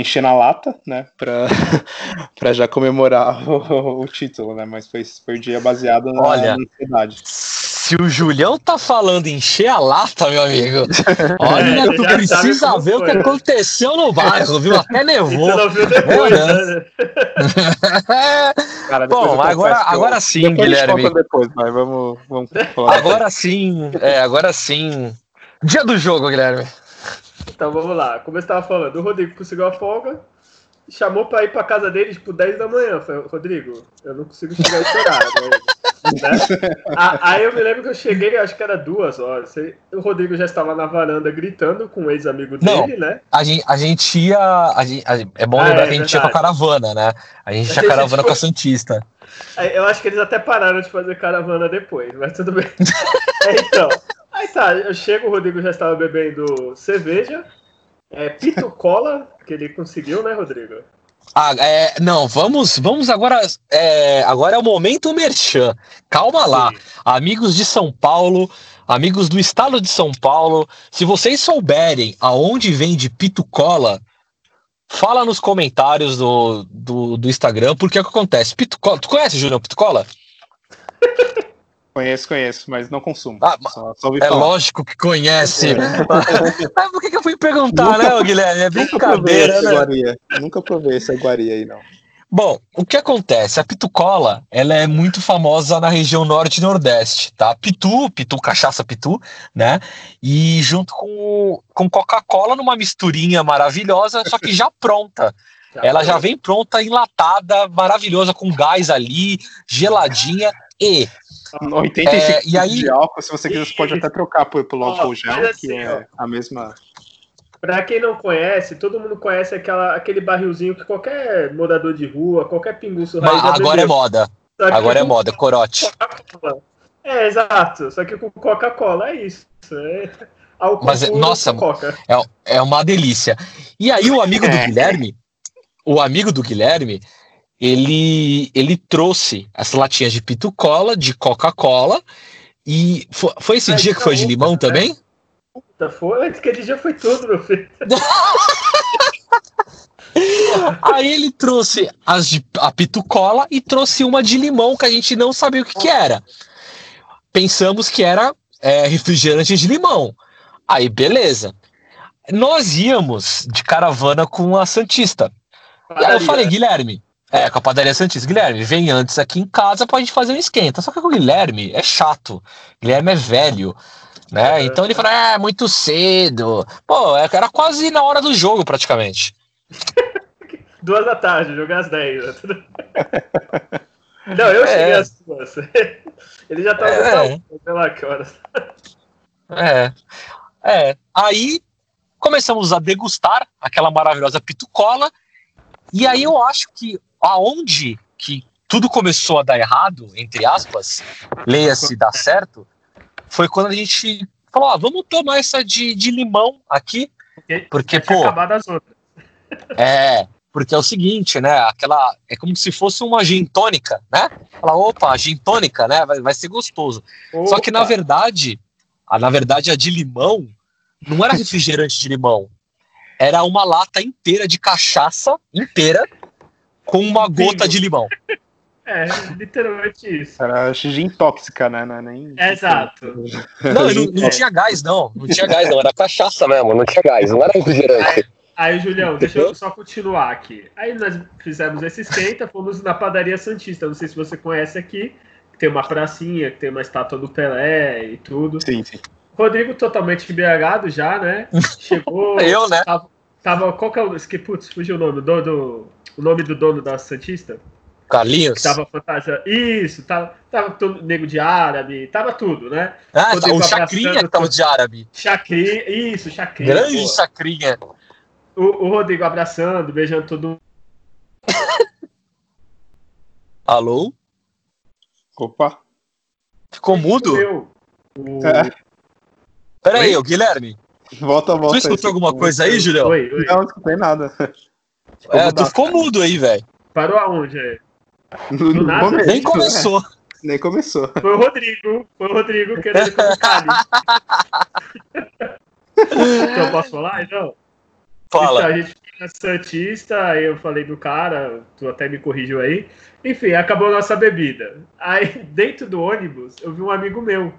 encher na lata, né, pra, <laughs> pra já comemorar <laughs> o, o título, né, mas foi, foi um dia baseado na, Olha, na ansiedade. Se o Julião tá falando encher a lata, meu amigo, <laughs> olha, É, tu precisa ver o que aconteceu no bairro, viu? Até você nevou. não viu depois, né? Cara, depois Bom, agora, agora sim, depois a gente Guilherme. depois, mas vamos, vamos falar. Agora sim, é, agora sim. Dia do jogo, Guilherme. Então vamos lá. Como eu estava falando, o Rodrigo conseguiu a folga, chamou para ir para casa dele tipo 10 da manhã. Falei, Rodrigo, eu não consigo chegar esse horário. Né? Aí eu me lembro que eu cheguei, acho que era duas horas. O Rodrigo já estava na varanda gritando com o ex-amigo dele, não, né? A gente, a gente ia. A gente, a, é bom ah, lembrar é, que a gente verdade. ia com a caravana, né? A gente tinha <laughs> caravana com a Santista. Eu acho que eles até pararam de fazer caravana depois, mas tudo bem. <laughs> é, então. Aí tá, eu chego, o Rodrigo já estava bebendo cerveja. É, Pito Cola, que ele conseguiu, né, Rodrigo? Ah, é, não, vamos, vamos agora. É, agora é o momento merchan. Calma lá, Sim. amigos de São Paulo, amigos do estado de São Paulo. Se vocês souberem aonde vende Pito Cola, fala nos comentários do, do, do Instagram, porque é o que acontece. Pito Cola, tu conhece, Julião Pito Cola? <laughs> Conheço, conheço, mas não consumo. Ah, só, só é falar. lógico que conhece. <laughs> mas por que, que eu fui perguntar, nunca, né, Guilherme? É brincadeira, <laughs> nunca provei né? Nunca provei essa iguaria aí, não. Bom, o que acontece? A pitucola, ela é muito famosa na região norte e nordeste, tá? Pitu, pitu, cachaça pitu, né? E junto com, com Coca-Cola numa misturinha maravilhosa, só que já pronta. Ela já vem pronta, enlatada, maravilhosa, com gás ali, geladinha e 85 é, e aí, de álcool, se você quiser, você pode até trocar por, pelo álcool gel, assim, que é a mesma. Pra quem não conhece, todo mundo conhece aquela, aquele barrilzinho que qualquer morador de rua, qualquer pinguço raiz. Agora é moda. Agora é moda, corote. É, exato. Só que com Coca-Cola é isso. É álcool Mas, nossa, é, é uma delícia. E aí, o amigo do é. Guilherme, o amigo do Guilherme, ele, ele trouxe as latinhas de pitucola, de Coca-Cola, e foi, foi esse dia que foi de limão né? também? Puta, foi, aquele dia foi tudo, meu filho. <laughs> Aí ele trouxe as de, a pitucola e trouxe uma de limão que a gente não sabia o que, que era. Pensamos que era é, refrigerante de limão. Aí, beleza. Nós íamos de caravana com a Santista. E aí eu falei, Guilherme, é, com a padaria Santista. Guilherme, vem antes aqui em casa pra gente fazer um esquenta. Só que o Guilherme é chato. Guilherme é velho. Né? É. Então ele fala, é, muito cedo. Pô, é, era quase na hora do jogo, praticamente. <laughs> duas da tarde, jogar às 10. Né? <laughs> Não, eu cheguei é. às duas. <laughs> Ele já tava é. que horas. É. É. Aí começamos a degustar aquela maravilhosa pitucola. E aí eu acho que aonde que tudo começou a dar errado, entre aspas, leia-se dar certo, foi quando a gente falou, ah, vamos tomar essa de, de limão aqui, porque, pô... <laughs> É, porque é o seguinte, né, aquela, é como se fosse uma gin tônica, né? Fala, opa, gin tônica, né, vai, vai ser gostoso. Opa. Só que, na verdade, a, na verdade, a de limão não era refrigerante de limão, era uma lata inteira de cachaça, inteira, com uma gota de limão. <laughs> É, literalmente isso. Era gin tóxica, né? Não é nem... Exato. Não, não, não, tinha gás, não. Não tinha gás, não. Era cachaça mesmo, não tinha gás. Não era refrigerante. Aí, aí, Julião, deixa eu só continuar aqui. Aí nós fizemos esse esquenta, fomos na padaria Santista. Não sei se você conhece aqui. Tem uma pracinha, que tem uma estátua do Pelé e tudo. Sim, sim. Rodrigo totalmente embriagado já, né? <laughs> Chegou. eu, né? Tava, tava, qual que é o. Que, putz, fugiu o nome. Do, do, o nome do dono da Santista? Carlinhos? Que tava fantasia. Isso, tava, tava todo nego de árabe, tava tudo, né? Ah, tá, o Chacrinha que tava de árabe. Chacrinha, isso, Chacrinha. Grande pô. Chacrinha. O, o Rodrigo abraçando, beijando todo mundo. <laughs> Alô? Opa. Ficou mudo? Meu, o... é. Peraí, o Guilherme. Volta, volta. Tu escutou alguma coisa aí, Julião? Oi, oi. Não, não escutei nada. É, tu ficou mudo aí, velho. Parou aonde? É? Do nada? Momento, Nem começou. Né? <laughs> Nem começou. Foi o Rodrigo. Foi o Rodrigo querendo colocar ali. <laughs> então, posso falar, então? Fala. Então, a gente foi na Santista, aí eu falei do cara, tu até me corrigiu aí. Enfim, acabou a nossa bebida. Aí, <laughs> dentro do ônibus, eu vi um amigo meu,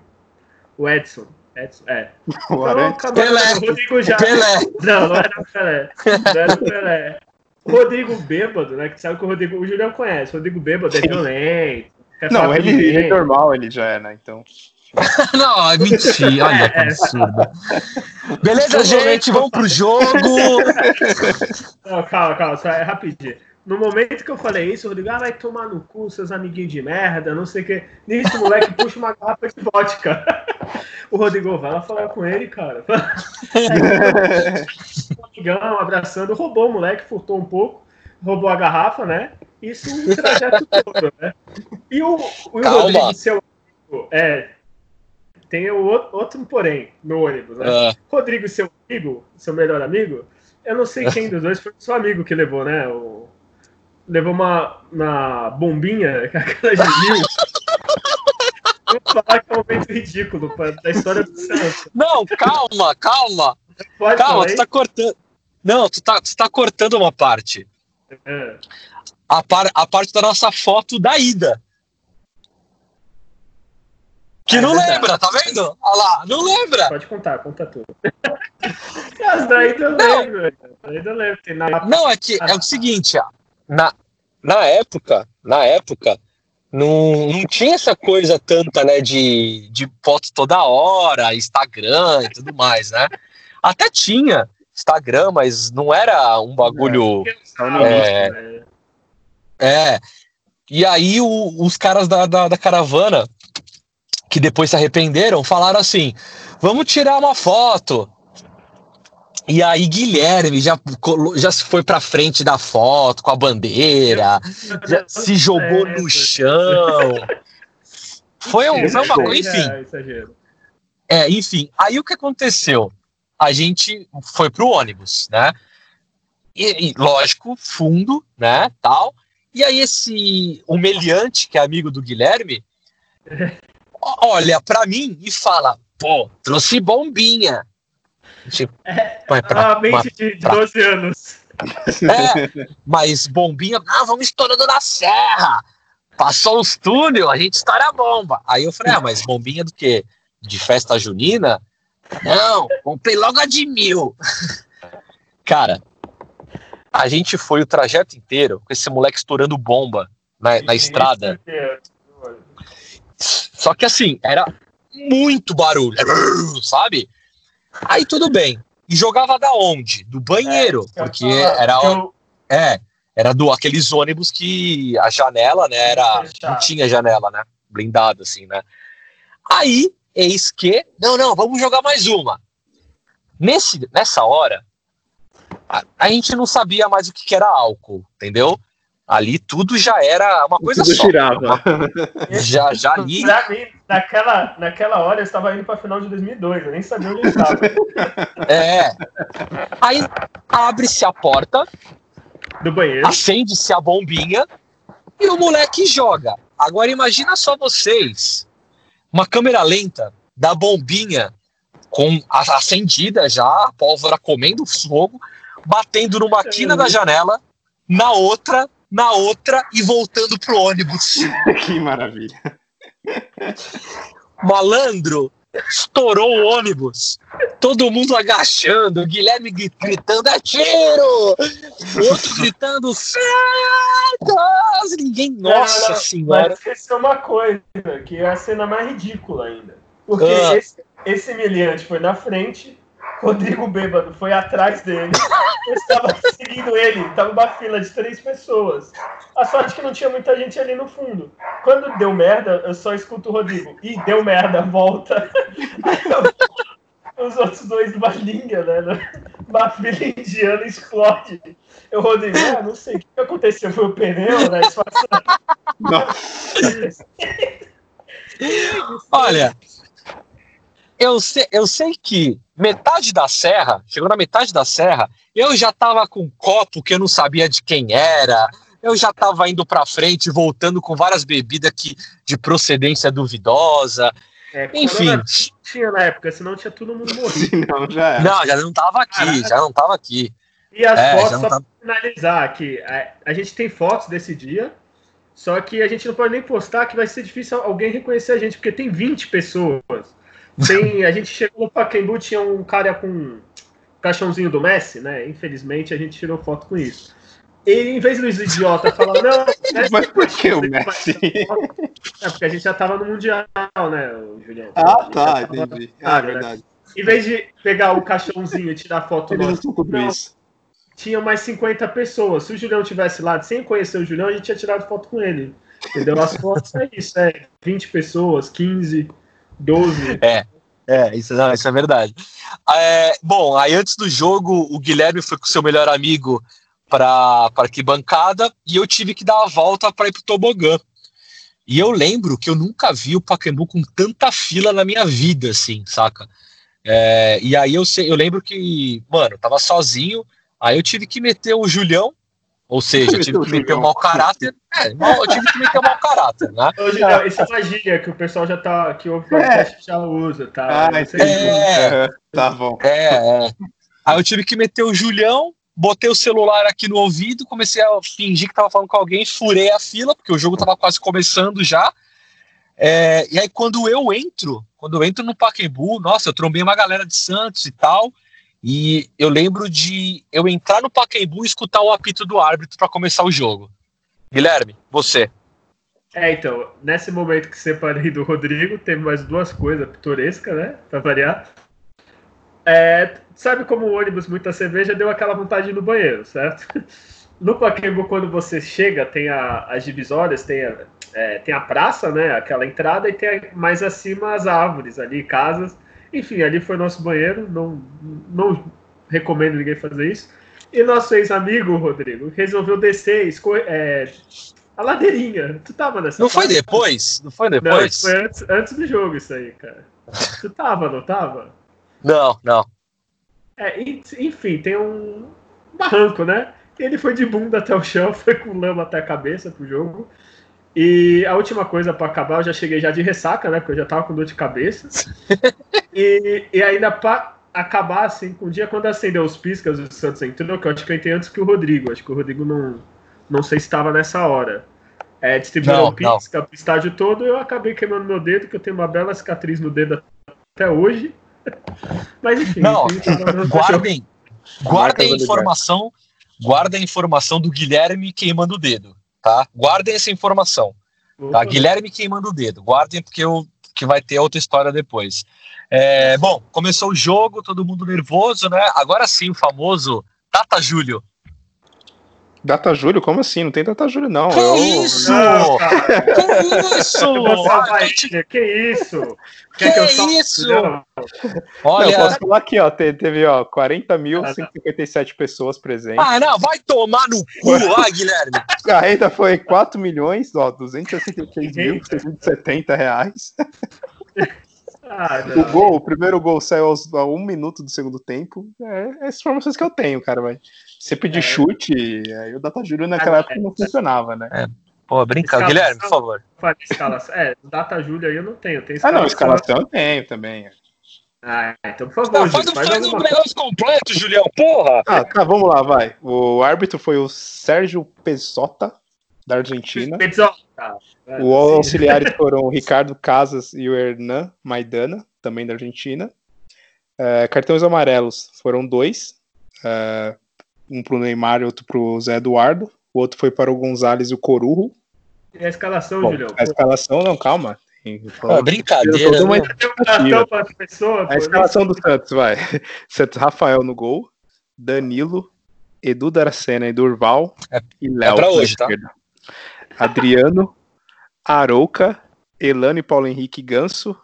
o Edson. Edson, é. Então, acabou, Pelé. O Rodrigo já. Pelé. Não, não era o Pelé. Não era o Pelé. Rodrigo Bêbado, né? Que sabe que o Rodrigo. O Julião conhece. O Rodrigo Bêbado é violento. Não, ele, ele, é normal, ele já é, né? Então. <laughs> não, mentira, <laughs> olha que absurdo. Beleza, gente, vamos pro jogo. <laughs> Não, calma, calma, só é rapidinho. No momento que eu falei isso, o Rodrigo, ah, vai tomar no cu, seus amiguinhos de merda, não sei o quê. Nisso, o moleque puxa uma garrafa de vodka. <laughs> O Rodrigo, vai lá falar com ele, cara. Um <laughs> amigão, abraçando, roubou o moleque, furtou um pouco, roubou a garrafa, né? Isso o trajeto <laughs> todo, né? E o, o. Rodrigo, seu amigo, é, tem o outro, porém no ônibus, né? Ah, Rodrigo, seu amigo, seu melhor amigo, eu não sei quem dos dois foi o seu amigo que levou, né? O... Levou uma, uma bombinha, <laughs> aquela de mil. Vou falar que é um momento ridículo pra, da história do Santos. não, calma, calma. Pode Calma, tu tá cortando. Não, tu tá, tu tá cortando uma parte. É. A, par, a parte da nossa foto da ida. Que É não verdade. lembra, tá vendo? Olha lá, não lembra. Pode contar, conta tudo. <laughs> As daí eu lembro, daí eu lembro. Tem na... Não, é que é o seguinte, ó, na, na época, na época, não, não tinha essa coisa tanta, né, de, de foto toda hora, Instagram e tudo mais, né? Até tinha Instagram, mas não era um bagulho. É. É. É. E aí o- os caras da, da, da caravana, que depois se arrependeram, falaram assim: vamos tirar uma foto. E aí Guilherme já, já se foi pra frente da foto com a bandeira, já se jogou no chão. Foi um, foi um bagulho, enfim. É. É, enfim, aí o que aconteceu? A gente foi pro ônibus, né? E, e, lógico, fundo, né, tal. E aí esse humilhante, que é amigo do Guilherme, <laughs> olha pra mim e fala, pô, trouxe bombinha. Tipo, mas pra- Ah, mente de, de pra- 12 anos. é, mas bombinha, ah, vamos estourando na serra. Passou os túnel, a gente estoura a bomba. Aí eu falei, ah, mas bombinha do quê? De festa junina? Não, comprei logo a de mil. <laughs> Cara, a gente foi o trajeto inteiro com esse moleque estourando bomba na, na estrada. Só que assim, era muito barulho, sabe? Aí tudo bem. E jogava da onde? Do banheiro, porque era Eu, é, era do aqueles ônibus que a janela, né, era não tinha janela, né, blindado assim, né. Aí, eis que, não, não, vamos jogar mais uma. Nesse nessa hora, a, a gente não sabia mais o que, que era álcool, entendeu? Ali tudo já era uma coisa Tudo só. girava. Uma- já já ali pra mim, naquela, naquela hora eu estava indo pra final de 2002, eu nem sabia onde eu estava. <laughs> é. Aí abre-se a porta, Do banheiro. acende-se a bombinha e o moleque joga. Agora imagina só vocês, uma câmera lenta da bombinha com a acendida já, a pólvora comendo fogo, batendo numa quina da janela, na outra, na outra e voltando pro ônibus. <laughs> que maravilha. Malandro estourou o ônibus. Todo mundo agachando, o Guilherme gri- gritando, é tiro! O outro gritando! Ninguém, nossa Não, não, senhora. Mas esqueceu uma coisa, que é a cena mais ridícula ainda. Porque Ah. esse, esse miliante foi na frente, Rodrigo Bêbado foi atrás dele, eu estava <laughs> seguindo ele, estava uma fila de três pessoas. A sorte que não tinha muita gente ali no fundo. Quando deu merda, eu só escuto o Rodrigo. Ih, deu merda, volta. Eu- os outros dois numa linha, né? Uma fila indiana explode. Eu, Rodrigo, ah, não sei o que aconteceu, foi o pneu, né? Disfarçando. Nossa, <laughs> Olha, eu sei, eu sei que metade da serra, chegou na metade da serra, eu já tava com um copo que eu não sabia de quem era, eu já tava indo pra frente, voltando com várias bebidas que, de procedência duvidosa, É, enfim. corona tinha na época, senão tinha todo mundo morrido. <laughs> senão já é. Não, já não tava aqui, já não tava aqui. E as É, fotos, não só tá- pra finalizar aqui, a, a gente tem fotos desse dia, só que a gente não pode nem postar que vai ser difícil alguém reconhecer a gente, porque tem 20 pessoas. Tem, a gente chegou no Pacaembu, tinha um cara com um caixãozinho do Messi, né? Infelizmente a gente tirou foto com isso. E em vez dos idiota falar, não, <laughs> mas por que o Messi? É porque a gente já tava no Mundial, né, Julião? Ah, tá, entendi. Ah, é verdade. Em vez de pegar o caixãozinho e tirar foto Eles nossa, não, isso. tinha mais 50 pessoas. Se o Julião tivesse lá sem conhecer o Julião, a gente tinha tirado foto com ele. Entendeu? As fotos é isso, é 20 pessoas, 15, 12. É, isso, não, isso é verdade. É, bom, aí antes do jogo, o Guilherme foi com seu melhor amigo para arquibancada e eu tive que dar a volta para ir pro tobogã. E eu lembro que eu nunca vi o Pacaembu com tanta fila na minha vida, assim, saca? É, e aí eu, eu lembro que, mano, tava sozinho, aí eu tive que meter o Julião, ou seja, eu tive que meter o mau caráter. É, eu tive que meter o mau caráter, né? Ô, Julião, isso é uma gíria que o pessoal já tá. que o podcast já usa, tá? Ah, que- É. Aham, <laughs> Tá bom. É, é. Aí eu tive que meter o Julião, botei o celular aqui no ouvido, comecei a fingir que tava falando com alguém, furei a fila, porque o jogo tava quase começando já. É, e aí quando eu entro, quando eu entro no Pacaembu, nossa, eu trombei uma galera de Santos e tal, e eu lembro de eu entrar no Pacaembu e escutar o apito do árbitro para começar o jogo. Guilherme, você. É, então, nesse momento que separei do Rodrigo, teve mais duas coisas pitorescas, né? Pra variar. É, sabe como o ônibus, muita cerveja, deu aquela vontade no banheiro, certo? <laughs> No Pacaembu, quando você chega, tem a- as divisórias, tem a, é, tem a praça, né? Aquela entrada, e tem mais acima as árvores ali, casas. Enfim, ali foi nosso banheiro. Não, não recomendo ninguém fazer isso. E nosso ex-amigo, Rodrigo, resolveu descer esco- é, a ladeirinha. Tu tava nessa Não foi fase? depois? Não foi Não, depois? isso foi antes, antes do jogo isso aí, cara. Tu tava, não tava? Não, não. É, en- enfim, tem um barranco, né? Ele foi de bunda até o chão, <laughs> foi com lama até a cabeça pro jogo. E a última coisa pra acabar, eu já cheguei já de ressaca, né? Porque eu já tava com dor de cabeça. <laughs> e, e ainda pra acabar, assim, com o dia quando acendeu os piscas, o Santos entrou, que eu acho que eu entrei antes que o Rodrigo. Acho que o Rodrigo não, não sei se estava nessa hora. É, distribuíram Não, pisca pro estádio todo, eu acabei queimando meu dedo, que eu tenho uma bela cicatriz no dedo até hoje. Mas enfim. Não, enfim, guardem, guardem a informação, guardem a informação do Guilherme queimando o dedo, tá? Guardem essa informação, tá? Guilherme queimando o dedo, guardem porque eu, que vai ter outra história depois. É, bom, começou o jogo, todo mundo nervoso, né? Agora sim, o famoso Tata Júlio. Data Júlio? Como assim? Não tem Data Júlio, não. <laughs> Que Eu- isso? Não. Que isso? Ele. Que isso? Que salve? isso? Não. Não, Olha, posso falar aqui, ó. te- Teve, ó, 40.157 pessoas presentes. ah, não, vai tomar no cu <laughs> lá, Guilherme. A renda foi 4 milhões, ó, 266.670 reais. <laughs> Ah. O gol, o primeiro gol saiu aos, a um minuto do segundo tempo. É, essas informações que eu tenho, cara. Mas você pedir É. chute, aí o Data Júlio naquela Ah, época é. não funcionava, né? Pô, brincadeira. Guilherme, por favor. Escalação. É, data Júlia aí eu não tenho. Tem Ah, não, escalação eu tenho também. Ah, então por favor, Não, faz, Júlio, um- faz faz um negócio completo, Julião, porra! Ah, tá, vamos lá, vai. O árbitro foi o Sérgio Pesota, da Argentina. É, Os auxiliares <laughs> foram o Ricardo Casas e o Hernan Maidana, também da Argentina. É, cartões amarelos foram dois. é, um pro Neymar e outro pro Zé Eduardo. O outro foi para o Gonzalez e o Corujo. E a escalação, Bom, Julião? a escalação, não, calma. Ah, brincadeira, uma né? Um para pessoas. A pô, escalação do Santos, vai. <laughs> Santos, Rafael no gol, Danilo, Edu Daracena e Durval É- e Léo. pra na hoje, tá? esquerda. Adriano, Arouca, Elano e Paulo Henrique Ganso,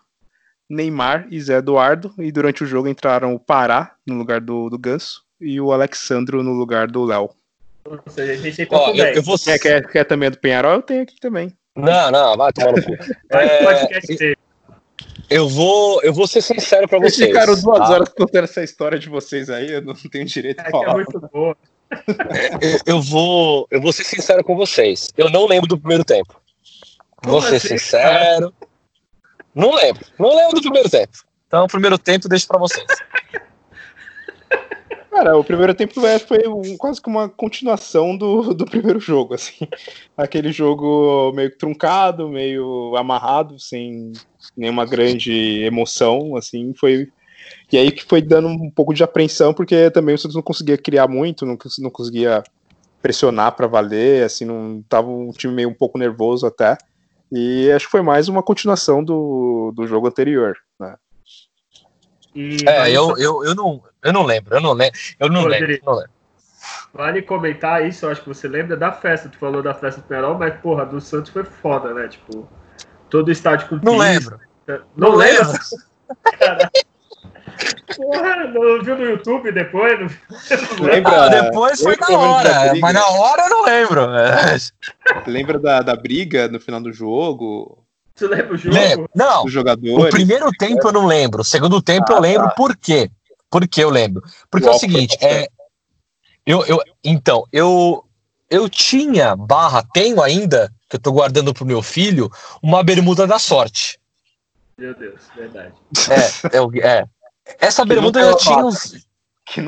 Neymar e Zé Eduardo. E durante o jogo entraram o Pará no lugar do, do Ganso e o Alexandro no lugar do Léo. Ou seja, a gente tem Ó, eu, eu vou. Quer, quer, quer também do Penharol? Eu tenho aqui também. Não, não, vai tomar no cu. É, eu vou, eu vou ser sincero pra Vocês vocês. ficaram duas tá? horas contando essa história de vocês aí, eu não tenho direito É a que é falar. muito boa. Eu, eu vou, eu vou ser sincero com vocês. Eu não lembro do primeiro tempo. Vou ser assim, sincero. Não lembro. Não lembro do primeiro tempo. Então, o primeiro tempo deixo pra vocês. Cara, o primeiro tempo é, foi um- quase que uma continuação do, do primeiro jogo, assim. Aquele jogo meio truncado, meio amarrado, sem nenhuma grande emoção, assim, foi... E aí que foi dando um pouco de apreensão, porque também o Santos não conseguia criar muito, não, não conseguia pressionar para valer, assim, não tava um time meio um pouco nervoso até. E acho que foi mais uma continuação do, do jogo anterior, né? E é, eu, eu, eu, não, eu não lembro, eu não lembro, eu não, lembro, não lembro. Vale comentar isso, eu acho que você lembra da festa, tu falou da festa do Penarol, mas porra, do Santos foi foda, né? Tipo, todo o estádio com Não lembro. Não, não lembro. Porra, não viu no YouTube depois? Não lembra, ah, depois foi na hora, mas na hora eu não lembro. Lembra da, da briga no final do jogo? Você lembra o jogo? Lembro. Não, o primeiro tempo eu não lembro, o segundo tempo ah, eu lembro tá. por quê? Por que eu lembro? Porque o é o seguinte, é, eu, eu, então, eu, eu tinha barra, tenho ainda, que eu tô guardando pro meu filho, uma bermuda da sorte. Meu Deus, verdade. É, é, é. Essa bermuda já tinha uns.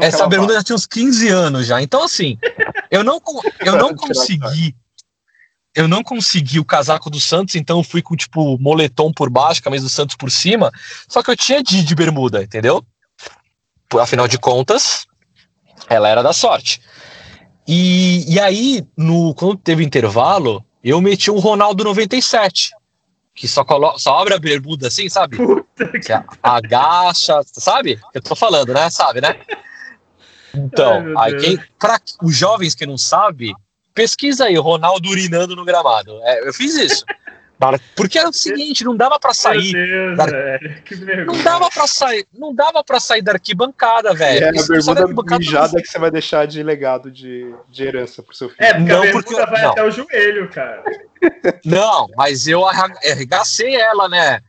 Essa bermuda já tinha uns 15 anos já. Então, assim, eu não, <laughs> eu não consegui. Eu não consegui o casaco do Santos, então eu fui com, tipo, moletom por baixo, camisa do Santos por cima. Só que eu tinha de, de bermuda, entendeu? Afinal de contas, ela era da sorte. E, e aí, no, quando teve intervalo, eu meti um Ronaldo 97 que só, coloca, só abre a bermuda assim, sabe? Que agacha, sabe? Eu tô falando, né? Sabe, né? Então, Ai, aí quem, para os jovens que não sabem, pesquisa aí, Ronaldo urinando no gramado. É, eu fiz isso. Porque era o seguinte, não dava para sair. Deus, da, não dava para sair, não dava para sair da arquibancada, velho. É a bermuda mijada que você vai deixar de legado de, de herança pro seu filho. É, porque não, a bermuda porque, vai não. até o joelho, cara. <laughs> Não, mas eu arregacei ela, né?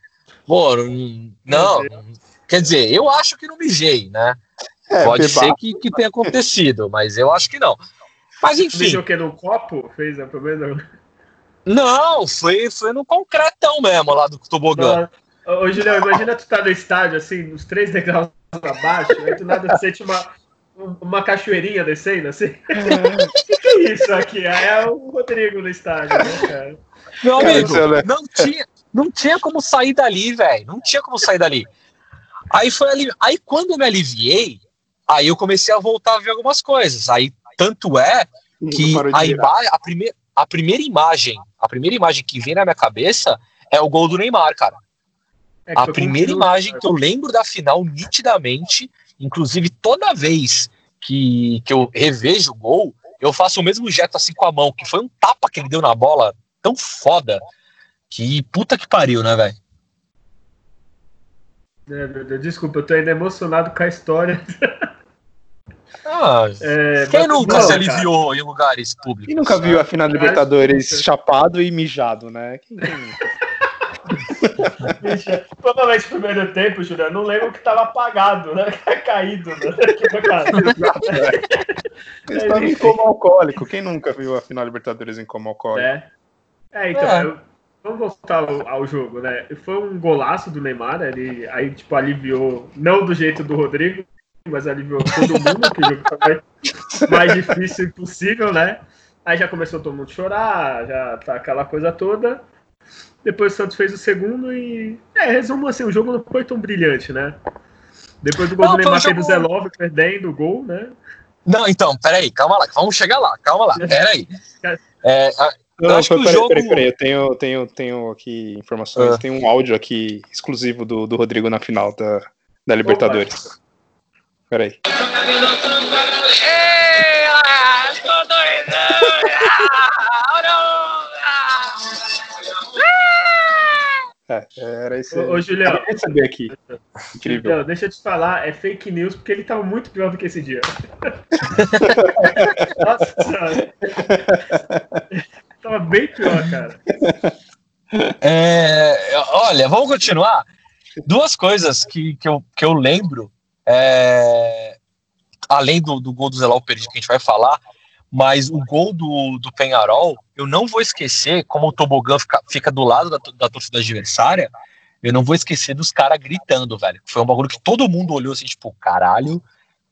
Pô, não. Quer dizer, eu acho que não mijei, né? É, Pode ser que, que tenha acontecido, mas eu acho que não. Mas enfim. Mijou o que? No copo? Fez a primeira. Não, foi, foi no concretão mesmo lá do tobogã. Ô, Julião, imagina tu tá no estádio, assim, nos três degraus abaixo, aí tu nada sente uma, uma cachoeirinha descendo, assim. <laughs> O que, que é isso aqui? Aí é o Rodrigo no estádio, né, cara? Meu amigo, não tinha, não tinha como sair dali, velho. Não tinha como sair dali. Aí foi ali. Aí quando eu me aliviei, aí eu comecei a voltar a ver algumas coisas. Aí tanto é que a, imagem, a, primeira, a primeira imagem, a primeira imagem que vem na minha cabeça é o gol do Neymar, cara. É a primeira imagem que eu lembro da final nitidamente Inclusive, toda vez que, que eu revejo o gol, eu faço o mesmo gesto assim com a mão, que foi um tapa que ele deu na bola tão foda que puta que pariu, né, velho? É, desculpa, eu tô ainda emocionado com a história. <laughs> Ah, é, quem nunca se aliviou cara. em lugares públicos? Quem nunca viu a final da Libertadores chapado e mijado, né? Quem, quem Bicho, <laughs> provavelmente no primeiro tempo, Juliano, não lembro que tava apagado, né? <laughs> Caído, né? <laughs> Eles estavam em coma alcoólico. Quem nunca viu a final Libertadores em coma alcoólico? É, é então, é. Eu, vamos voltar ao, ao, jogo, né? Foi um golaço do Neymar, ele aí, tipo, aliviou, não do jeito do Rodrigo, mas aliviou todo mundo, que o jogo foi mais difícil impossível, né? Aí já começou todo mundo a chorar, já tá aquela coisa toda. Depois o Santos fez o segundo e. É, resumo assim, o jogo não foi tão brilhante, né? Depois do gol não, do Neymar jogo... do Zelov perdendo o gol, né? Não, então, peraí, calma lá, vamos chegar lá, calma lá, peraí. É, não, acho que o jogo... peraí, peraí, eu tenho, tenho, tenho aqui informações, ah. tem um áudio aqui exclusivo do, do Rodrigo na final da, da Libertadores. Peraí. É, era isso. Ô, ô Julião, receber aqui. Incrível. Então, deixa eu te falar, é fake news porque ele tava muito pior do que esse dia. <laughs> Nossa, tava bem pior, cara. É, olha, vamos continuar. Duas coisas que, que, eu, que eu lembro, é, além do, do gol do Zelal perdido que a gente vai falar, mas o gol do, do Penharol, eu não vou esquecer como o tobogã fica, fica do lado da, da torcida adversária. Eu não vou esquecer dos caras gritando, velho. Foi um bagulho que todo mundo olhou assim, tipo, caralho,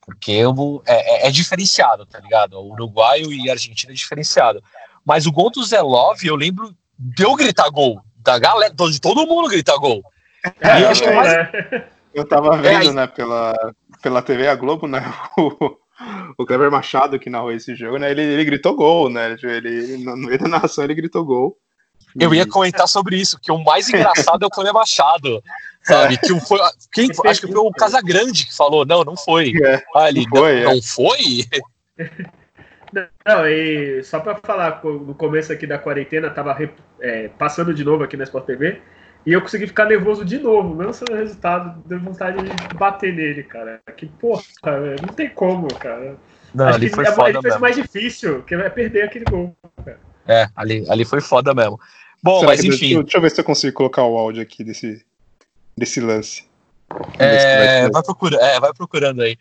porque eu, é, é, é diferenciado, tá ligado? O uruguaio e a Argentina é diferenciado. Mas o gol do Zé Love, eu lembro de eu gritar gol, da galera, de todo mundo gritar gol. É, eu, mais... <laughs> eu tava vendo, é, né, pela, pela TV A Globo, né, <laughs> o, o Cleber Machado que narrou esse jogo, né? Ele, ele gritou gol, né? Ele, no meio da narração ele gritou gol. Eu ia comentar sobre isso, que o mais engraçado é o Cleber Machado, sabe? Que foi, quem, acho que foi o Casagrande que falou, não, não foi. É, ah, ele, não foi? Não, é. não foi? Não, e só para falar, no começo aqui da quarentena, tava é, passando de novo aqui na Sport TV, e eu consegui ficar nervoso de novo, mesmo sendo resultado, deu vontade de bater nele, cara. Que porra, não tem como, cara. Não, Acho ali foi ele, foda ele fez o mais difícil, que é perder aquele gol, cara. É, ali, ali foi foda mesmo. Bom, Será mas enfim. Deixa, deixa, eu ver se eu consigo colocar o áudio aqui desse, desse lance. É, vai, procura, é, vai procurando aí.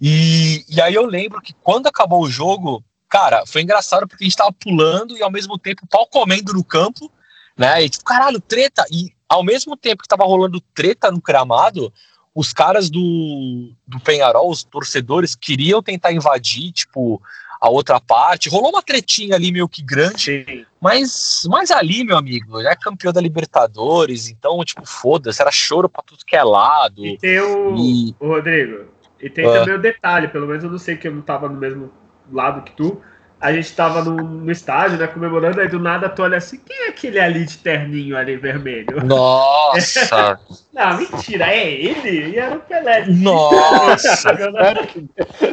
E, e aí eu lembro que quando acabou o jogo, cara, foi engraçado porque a gente tava pulando e ao mesmo tempo pau comendo no campo, né? E tipo, caralho, treta. E ao mesmo tempo que tava rolando treta no gramado, os caras do, do Penharol, os torcedores, queriam tentar invadir, tipo, a outra parte. Rolou uma tretinha ali meio que grande, mas, mas ali, meu amigo, já é campeão da Libertadores, então, tipo, foda-se, era choro pra tudo que é lado. E tem o, e... o Rodrigo, e tem também o detalhe, pelo menos eu não sei que eu não tava no mesmo lado que tu. A gente tava no, no estádio, né, comemorando, aí do nada tu olha assim, quem é aquele ali de terninho ali vermelho? Nossa! <laughs> não, mentira, é ele? E era o Pelé. Nossa! <laughs> sério que,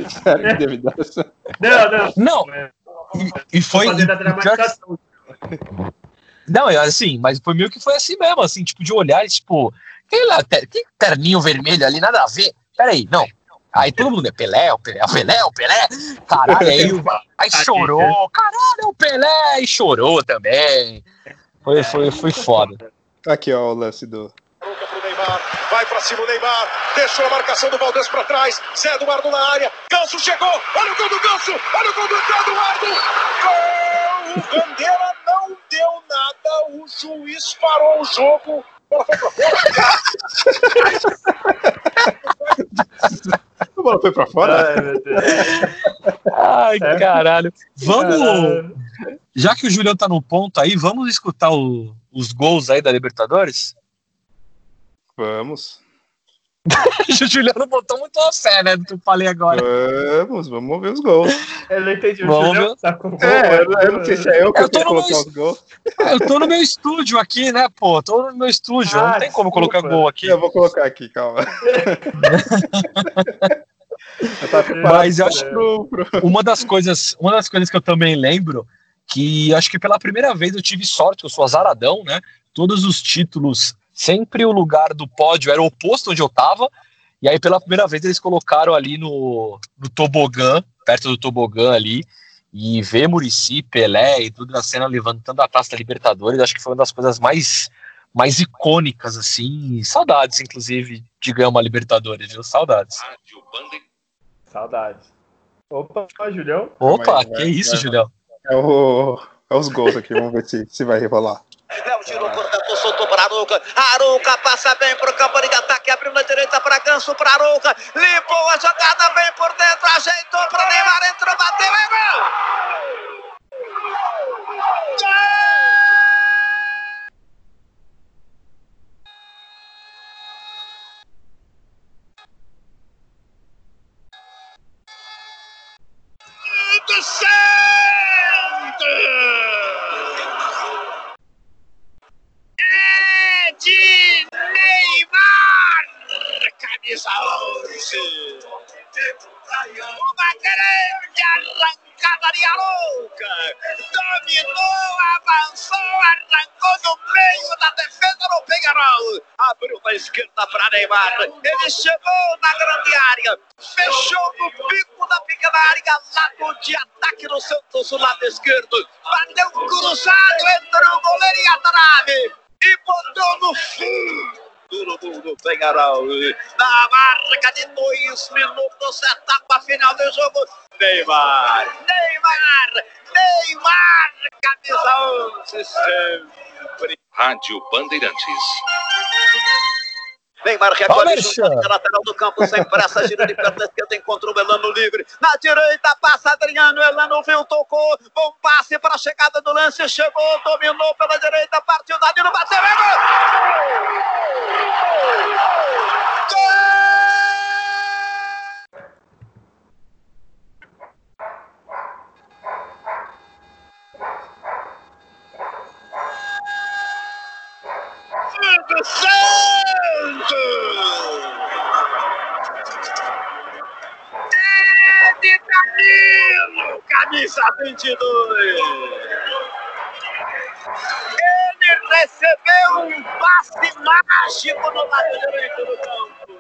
sério que deve dar essa... Não, não. Não, é, e, e foi... Fazendo a dramatização. Não, assim, mas foi meio que foi assim mesmo, assim, tipo, de olhar, tipo, quem lá, ter, que terninho vermelho ali, nada a ver. Peraí, não, Aí todo mundo é Pelé, o Pelé, o Pelé, o Pelé. Caralho, aí, aí chorou. Caralho, o Pelé. E chorou também. Foi, foi, foi foda. Aqui, ó, o lance do. Vai pra cima o Neymar, deixou a marcação do Valdez pra trás, Zé Eduardo na área, Ganso chegou, olha o gol do Ganso, olha o gol do Zé Eduardo, gol! O Bandeira não deu nada, o juiz parou o jogo, bola foi pra <laughs> fora. A bola foi pra fora? Ai, Ai caralho. Vamos. Já que o Julião tá no ponto aí, vamos escutar o, os gols aí da Libertadores? Vamos. <laughs> o Juliano botou muito a fé, né? Do que eu falei agora. Vamos, vamos ver os gols. Eu não entendi. O vamos Juliano tá com É, eu, eu não sei se é eu que eu, eu que colocar meu... os gols. <laughs> Eu tô no meu estúdio aqui, né, pô? Tô no meu estúdio. Ah, não tem como desculpa. colocar gol aqui. Eu vou colocar aqui, calma. <laughs> Mas eu acho que uma das coisas, uma das coisas que eu também lembro que acho que pela primeira vez eu tive sorte, eu sou azaradão, né? Todos os títulos, sempre o lugar do pódio era o oposto onde eu tava. E aí pela primeira vez eles colocaram ali no, no tobogã, perto do tobogã ali, e ver Murici, Pelé e tudo na cena levantando a taça da Libertadores, acho que foi uma das coisas mais mais icônicas assim, saudades inclusive de ganhar uma Libertadores, viu? Saudades. Saudades. Opa, Julião. Opa, que vai, isso, vai, Julião? É, o, é os gols aqui, vamos ver se, se vai rolar. Léo tirou, cortou, soltou para Aruca. Aruca passa bem para o campo de ataque, abriu na direita para Ganso, para Aruca. Limpou a jogada, vem por dentro, ajeitou para Neymar, entrou, bateu, é gol! Gol! Santos! É de Neymar, camisa 11. Uma grande arrancada de Arouca. Dominou, avançou, arrancou no meio da defesa do Penharol. Abriu da esquerda para Neymar. Ele chegou na grande área. Fechou no pico da pequena área. Lado de ataque no Santos, o lado esquerdo. Bateu cruzado entre o goleiro e a trave. E botou no fundo do, do, do Penharol. Na marca de dois minutos, etapa final do jogo. Neymar, Neymar, Neymar, camisa 11 sempre. Rádio Bandeirantes. Neymar recolhe na lateral do campo, sem pressa, gira de perna esquerda, encontrou o Elano livre. Na direita, passa Adriano, Elano viu, tocou, bom passe para a chegada do lance, chegou, dominou pela direita, partiu, Danilo, bateu, é gol! Gol! Do Santos! de Danilo, camisa 22. Ele recebeu um passe mágico no lado direito do campo.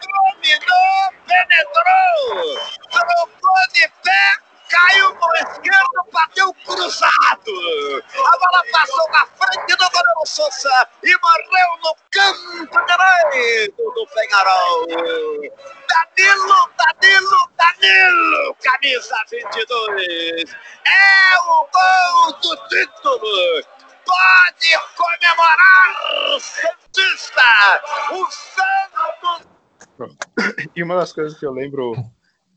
Dominou, penetrou, trocou de pé caiu no esquerdo, bateu cruzado. A bola passou na frente do goleiro Souza e morreu no canto direito do Penharol. Danilo, Danilo, Danilo, camisa 22. É o gol do título. Pode comemorar, Santista! O Santos <coughs> E uma das coisas que eu lembro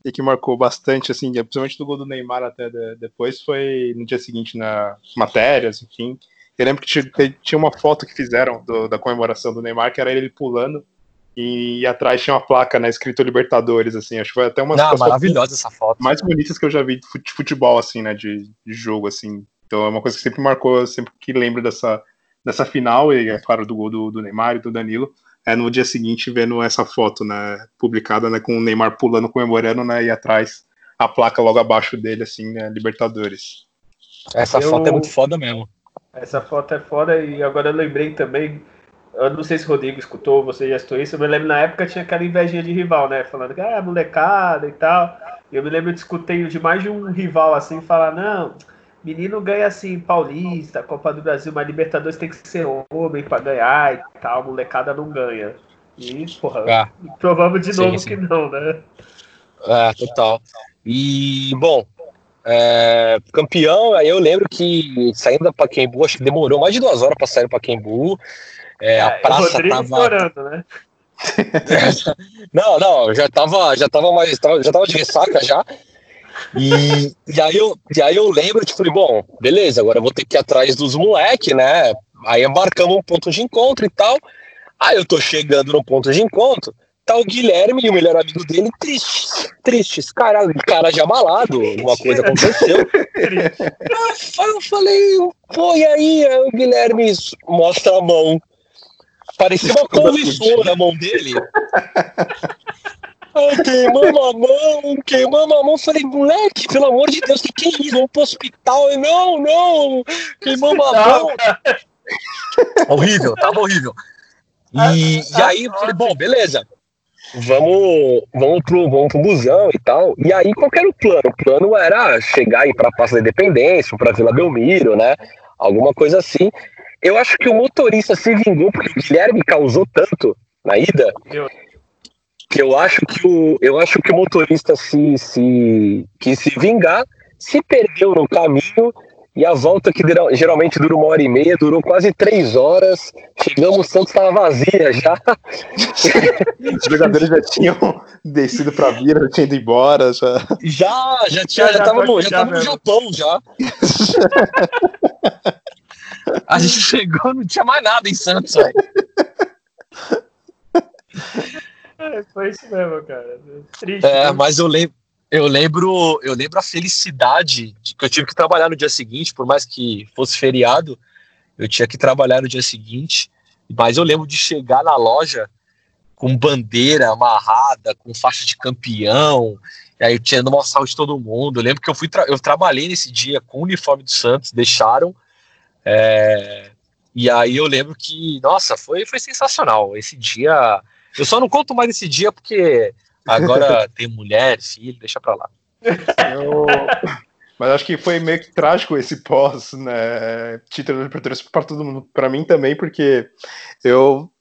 e que marcou bastante, assim, principalmente do gol do Neymar até de, depois, foi no dia seguinte nas matérias, enfim. Eu lembro que tinha, uma foto que fizeram do, da comemoração do Neymar, que era ele pulando, e, e atrás tinha uma placa, né, escrito Libertadores, assim, acho que foi até uma das maravilhosa essa foto. mais bonitas que eu já vi de futebol, assim, né, de, de jogo, assim. Então é uma coisa que sempre marcou, sempre que lembro dessa, dessa final, e é claro, do gol do, do Neymar e do Danilo, é, no dia seguinte vendo essa foto, né, publicada, né, com o Neymar pulando, comemorando, né, e atrás a placa logo abaixo dele, assim, né, Libertadores. Essa eu... foto é muito foda mesmo. Essa foto é foda e agora eu lembrei também, eu não sei se o Rodrigo escutou, você já escutou isso, eu me lembro na época tinha aquela invejinha de rival, né, falando que, ah, molecada e tal, e eu me lembro de escutei de mais de um rival, assim, falar, não menino ganha assim, Paulista, Copa do Brasil, mas Libertadores tem que ser homem para ganhar e tal, molecada não ganha. E, porra, ah, provamos de sim, novo sim. que não, né? É, total. E, bom, é, campeão, aí eu lembro que saindo da Paquembu, acho que demorou mais de duas horas para sair do Paquembu. É, é, a praça tava. Estourando, né? <laughs> não, não, já tava, já tava mais, já tava de ressaca já. E, e, aí eu, e aí eu lembro, tipo, falei, bom, beleza, agora eu vou ter que ir atrás dos moleques, né? Aí embarcamos um ponto de encontro e tal. Aí eu tô chegando no ponto de encontro, tá o Guilherme e o melhor amigo dele tristes, tristes, cara, cara já malado, uma coisa aconteceu. eu falei, pô, e aí? aí o Guilherme mostra a mão. Parecia uma convicção a mão dele. <laughs> Ai, queimando a mão, queimando a mão. Falei, moleque, pelo amor de Deus, que que é isso? Vamos pro hospital. Eu, não, não, queimamos a mão. <laughs> horrível, tava horrível. E, e aí eu falei, bom, beleza. Vamos, vamos, pro, vamos pro busão e tal. E aí, qual era o plano? O plano era chegar e ir pra Praça da Independência, pra Vila Belmiro, né? Alguma coisa assim. Eu acho que o motorista se vingou porque o Guilherme causou tanto na ida. Meu que eu acho que o, eu acho que o motorista se, se quis se vingar, se perdeu no caminho e a volta que geralmente dura uma hora e meia, durou quase três horas. Chegamos, o Santos estava vazia já. Os jogadores já tinham <laughs> descido para vir, já tinham ido embora. Já, já, já tinha, já, já tava, no, já tava no Japão já. <laughs> a gente chegou, não tinha mais nada em Santos, velho. É, foi isso mesmo, cara. Triste. É, né? mas eu lembro, eu lembro, eu lembro a felicidade de que eu tive que trabalhar no dia seguinte, por mais que fosse feriado, eu tinha que trabalhar no dia seguinte. Mas eu lembro de chegar na loja com bandeira amarrada, com faixa de campeão, e aí eu tinha uma salva de todo mundo. Eu lembro que eu fui tra eu trabalhei nesse dia com o uniforme do Santos, deixaram. É, e aí eu lembro que, nossa, foi, foi sensacional. Esse dia eu só não conto mais esse dia porque agora <laughs> tem mulher, filho, deixa pra lá. Eu... Mas acho que foi meio que trágico esse pós, né? Título de Libertadores para todo mundo, para mim também, porque eu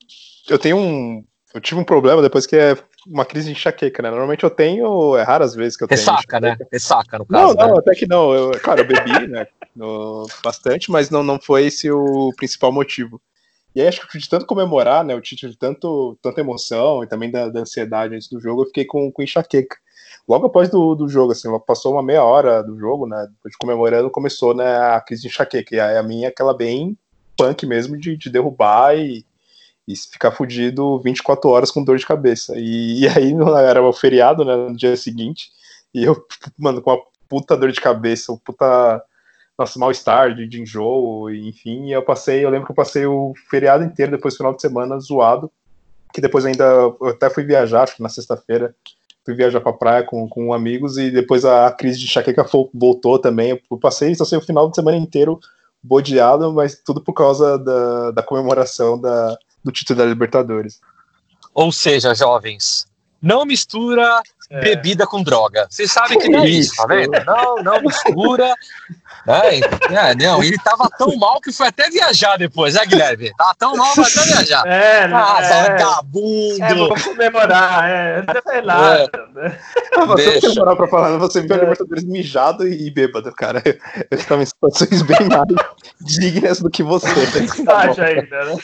eu tenho um eu tive um problema depois que é uma crise de enxaqueca, né? Normalmente eu tenho, é raras vezes que eu tenho. Ressaca, né? Ressaca, no caso. Não, não, né? até que não. Eu, claro, eu bebi, né? No, bastante, mas não, não foi esse o principal motivo. E aí, acho que de tanto comemorar, né, o título, de tanto, tanta emoção e também da, da, ansiedade antes do jogo, eu fiquei com, com enxaqueca. Logo após do, do jogo, assim, passou uma meia hora do jogo, né, depois de comemorando, começou, né, a crise de enxaqueca. E aí a minha é aquela bem punk mesmo, de, de derrubar e, e ficar fudido 24 horas com dor de cabeça. E, e aí <laughs> era o feriado, né, no dia seguinte, e eu, mano, com uma puta dor de cabeça, uma puta nosso mal-estar, de, de enjoo, enfim, e eu passei, eu lembro que eu passei o feriado inteiro, depois do final de semana, zoado, que depois ainda, eu até fui viajar, acho que na sexta-feira, fui viajar pra praia com, com amigos, e depois a crise de enxaqueca voltou também, eu passei, passei o final de semana inteiro bodeado, mas tudo por causa da, da comemoração da, do título da Libertadores. Ou seja, jovens, não mistura É. bebida com droga. Vocês sabem que não é isso, tá vendo? Não, não mistura. É, é, não, ele tava tão mal que foi até viajar depois, né, Guilherme? Tava tão mal que foi até viajar. <laughs> É, não, Ah, é, vagabundo! é, vamos comemorar, é, sei lá, né? Ah, Você Deixa. não demorar pra falar, você viu a É. Libertadores mijado e, bêbado, cara. Eu estava em situações bem mais dignas do que você. <laughs> Tá bom. Acha ainda, né?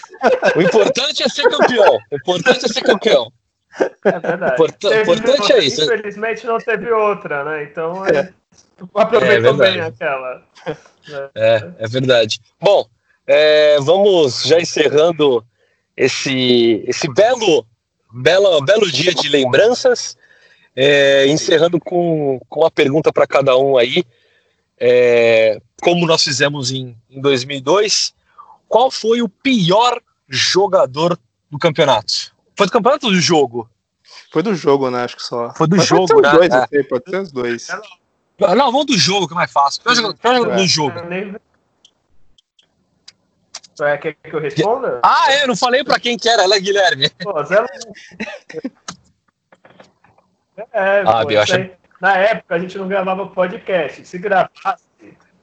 O importante é ser campeão. O importante é ser campeão. É verdade. Teve importante é isso. Infelizmente não teve outra, né? Então é, É aproveitou verdade. bem aquela. É, é verdade. Bom, é, vamos já encerrando esse, esse belo, belo, belo dia de lembranças, é, encerrando com, com uma pergunta para cada um aí, é, como nós fizemos em, em 2002, qual foi o pior jogador do campeonato? Foi do campeonato ou do jogo? Foi do jogo, né? Acho que só. Foi do Mas jogo, pode ser né? os dois, É. eu sei, pode ser os dois. Não, vamos do jogo, que é mais fácil. Pior jogador, pior jogador É. do jogo. É, quer que eu responda? Ah, é, não falei para quem que era, ela é Guilherme. Pô, Zé Lu- <laughs> É, Ah, pô, aí- na época a gente não gravava podcast. Se gravasse,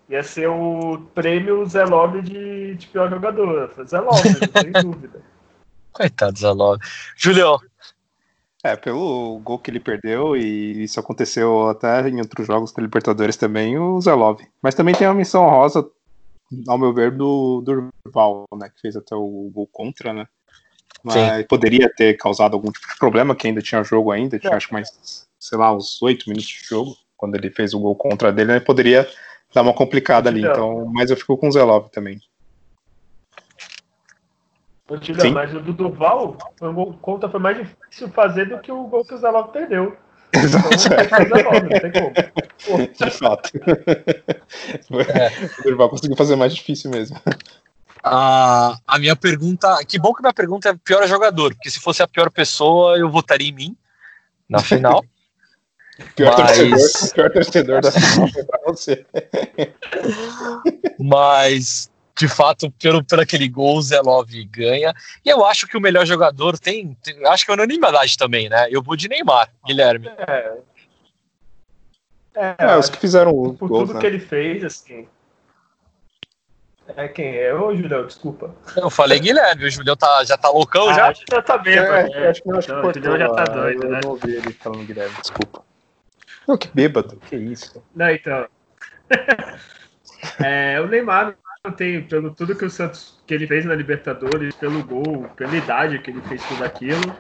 ia ser o prêmio Zé Lobby de, de pior jogador. Zé Lobby, sem <laughs> dúvida. Coitado do Zalov. Julião, É, pelo gol que ele perdeu, e isso aconteceu até em outros jogos da Libertadores também, o Zelov. Mas também tem uma missão rosa, ao meu ver, do Durval, né? Que fez até o gol contra, né? Mas poderia ter causado algum tipo de problema, que ainda tinha jogo ainda, tinha acho que mais, sei lá, uns oito minutos de jogo, quando ele fez o gol contra dele, né? Poderia dar uma complicada ali, então, mas eu fico com o Zelov também. Mas o do Duval, foi um gol contra foi mais difícil fazer do que o gol que o Zé perdeu. <laughs> Então, Exato, como. Pô, <laughs> de fato. <laughs> O Durval conseguiu fazer mais difícil mesmo. a, a minha pergunta. Que bom que minha pergunta é pior jogador, porque se fosse a pior pessoa, eu votaria em mim na final. Pior, Mas- torcedor, pior torcedor da final foi pra você. Mas, de fato, pelo, pelo aquele gol, o Zé Love ganha. E eu acho que o melhor jogador tem. tem- acho que é unanimidade também, né? Eu vou de Neymar, Guilherme. é. É, É, os que fizeram os por gols, tudo né? que ele fez, assim. É quem é? Ô, Julião, desculpa. Eu falei Guilherme, o Julião tá, já tá loucão Ah, já. já tá bem, É, acho que não, acho que Não, o Julião já tá doido, eu né? não ouvi ele falando Guilherme, desculpa. Não, que bêbado, que isso. Não, então. <laughs> É, o Neymar tem, pelo tudo que o Santos que ele fez na Libertadores, pelo gol, pela idade que ele fez tudo aquilo.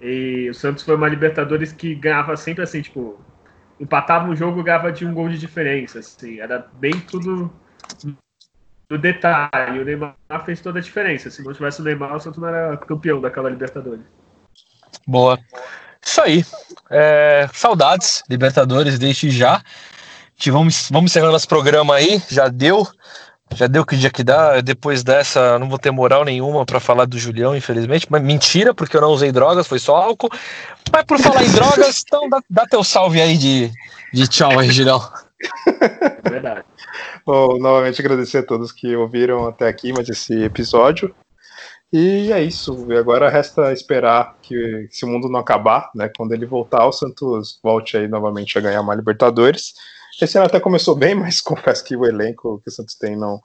E o Santos foi uma Libertadores que ganhava sempre assim, tipo, empatava um jogo, ganhava de um gol de diferença, assim, era bem tudo no detalhe. O Neymar fez toda a diferença. Se não tivesse o Neymar, o Santos não era campeão daquela Libertadores. Boa. Isso aí. É, saudades, Libertadores, desde já. Vamos, vamos encerrando nosso programa aí. Já deu. Já deu que dia que dá. Depois dessa, não vou ter moral nenhuma para falar do Julião, infelizmente. Mas mentira, porque eu não usei drogas, foi só álcool. Mas por falar em drogas, <laughs> então dá, dá teu salve aí de, de tchau aí, Julião. É <laughs> verdade. Bom, novamente agradecer a todos que ouviram até aqui mais esse episódio. E é isso. E agora resta esperar que se o mundo não acabar, né? Quando ele voltar, o Santos volte aí novamente a ganhar uma Libertadores. Esse ano até começou bem, mas <laughs> confesso que o elenco que o Santos tem não,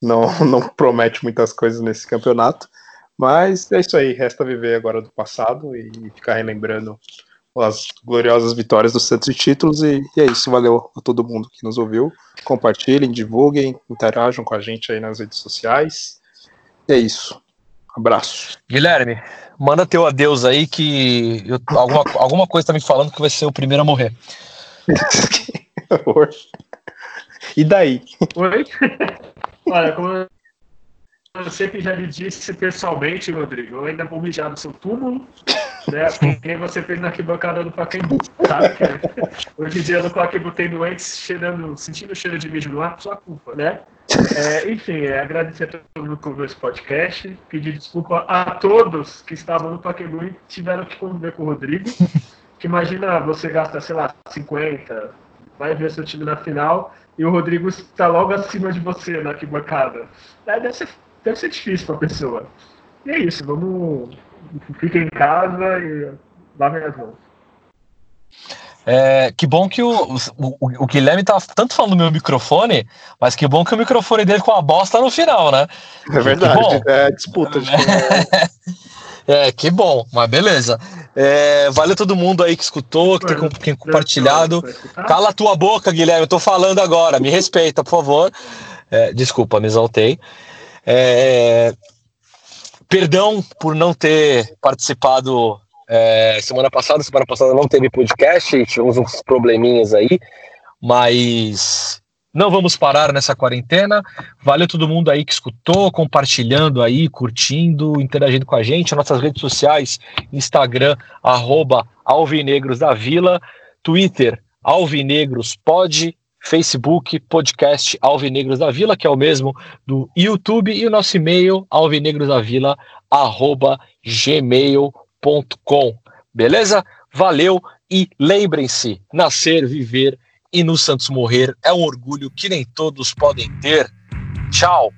não, não promete muitas coisas nesse campeonato. Mas é isso aí, resta viver agora do passado e ficar relembrando as gloriosas vitórias do Santos e títulos. E, e é isso, valeu a todo mundo que nos ouviu. Compartilhem, divulguem, interajam com a gente aí nas redes sociais. E é isso. Abraço. Guilherme, manda teu adeus aí que eu- alguma, alguma coisa tá me falando que vai ser o primeiro a morrer. <laughs> E daí? Oi? <laughs> Olha, como eu sempre já lhe disse pessoalmente, Rodrigo, eu ainda vou mijar no seu túmulo. né? Quem você fez na arquibancada do Pacaembu, sabe? Hoje em dia no Pacaembu tem doentes cheirando, sentindo o cheiro de mijo no ar sua culpa, né? É, enfim, é, agradecer a todo mundo que ouviu esse podcast, pedir desculpa a todos que estavam no Pacaembu e tiveram que conviver com o Rodrigo, que imagina você gasta, sei lá, 50, vai ver seu time na final e o Rodrigo está logo acima de você na arquibancada. É, deve, ser, deve ser difícil para a pessoa. E é isso, vamos. Fiquem em casa e lavem as mãos. É, que bom que o, o, o Guilherme tá tanto falando no meu microfone, mas que bom que o microfone dele com a bosta no final, né? É verdade, é disputa. De... <laughs> é, que bom, mas beleza. É, valeu todo mundo aí que escutou, que tem, compartilhado. Cala a tua boca, Guilherme, eu tô falando agora, me respeita, por favor. É, desculpa, me exaltei. É, perdão por não ter participado é, semana passada, semana passada não teve podcast, tivemos uns probleminhas aí, mas não vamos parar nessa quarentena. Valeu todo mundo aí que escutou, compartilhando aí, curtindo, interagindo com a gente. Nossas redes sociais, Instagram, arroba Alvinegros da Vila, Twitter, Alvinegros Pod, Facebook, podcast Alvinegros da Vila, que é o mesmo do YouTube, e o nosso e-mail, alvinegrosdavila, arroba gmail.com. Beleza? Valeu e lembrem-se: nascer, viver e no Santos morrer é um orgulho que nem todos podem ter. Tchau!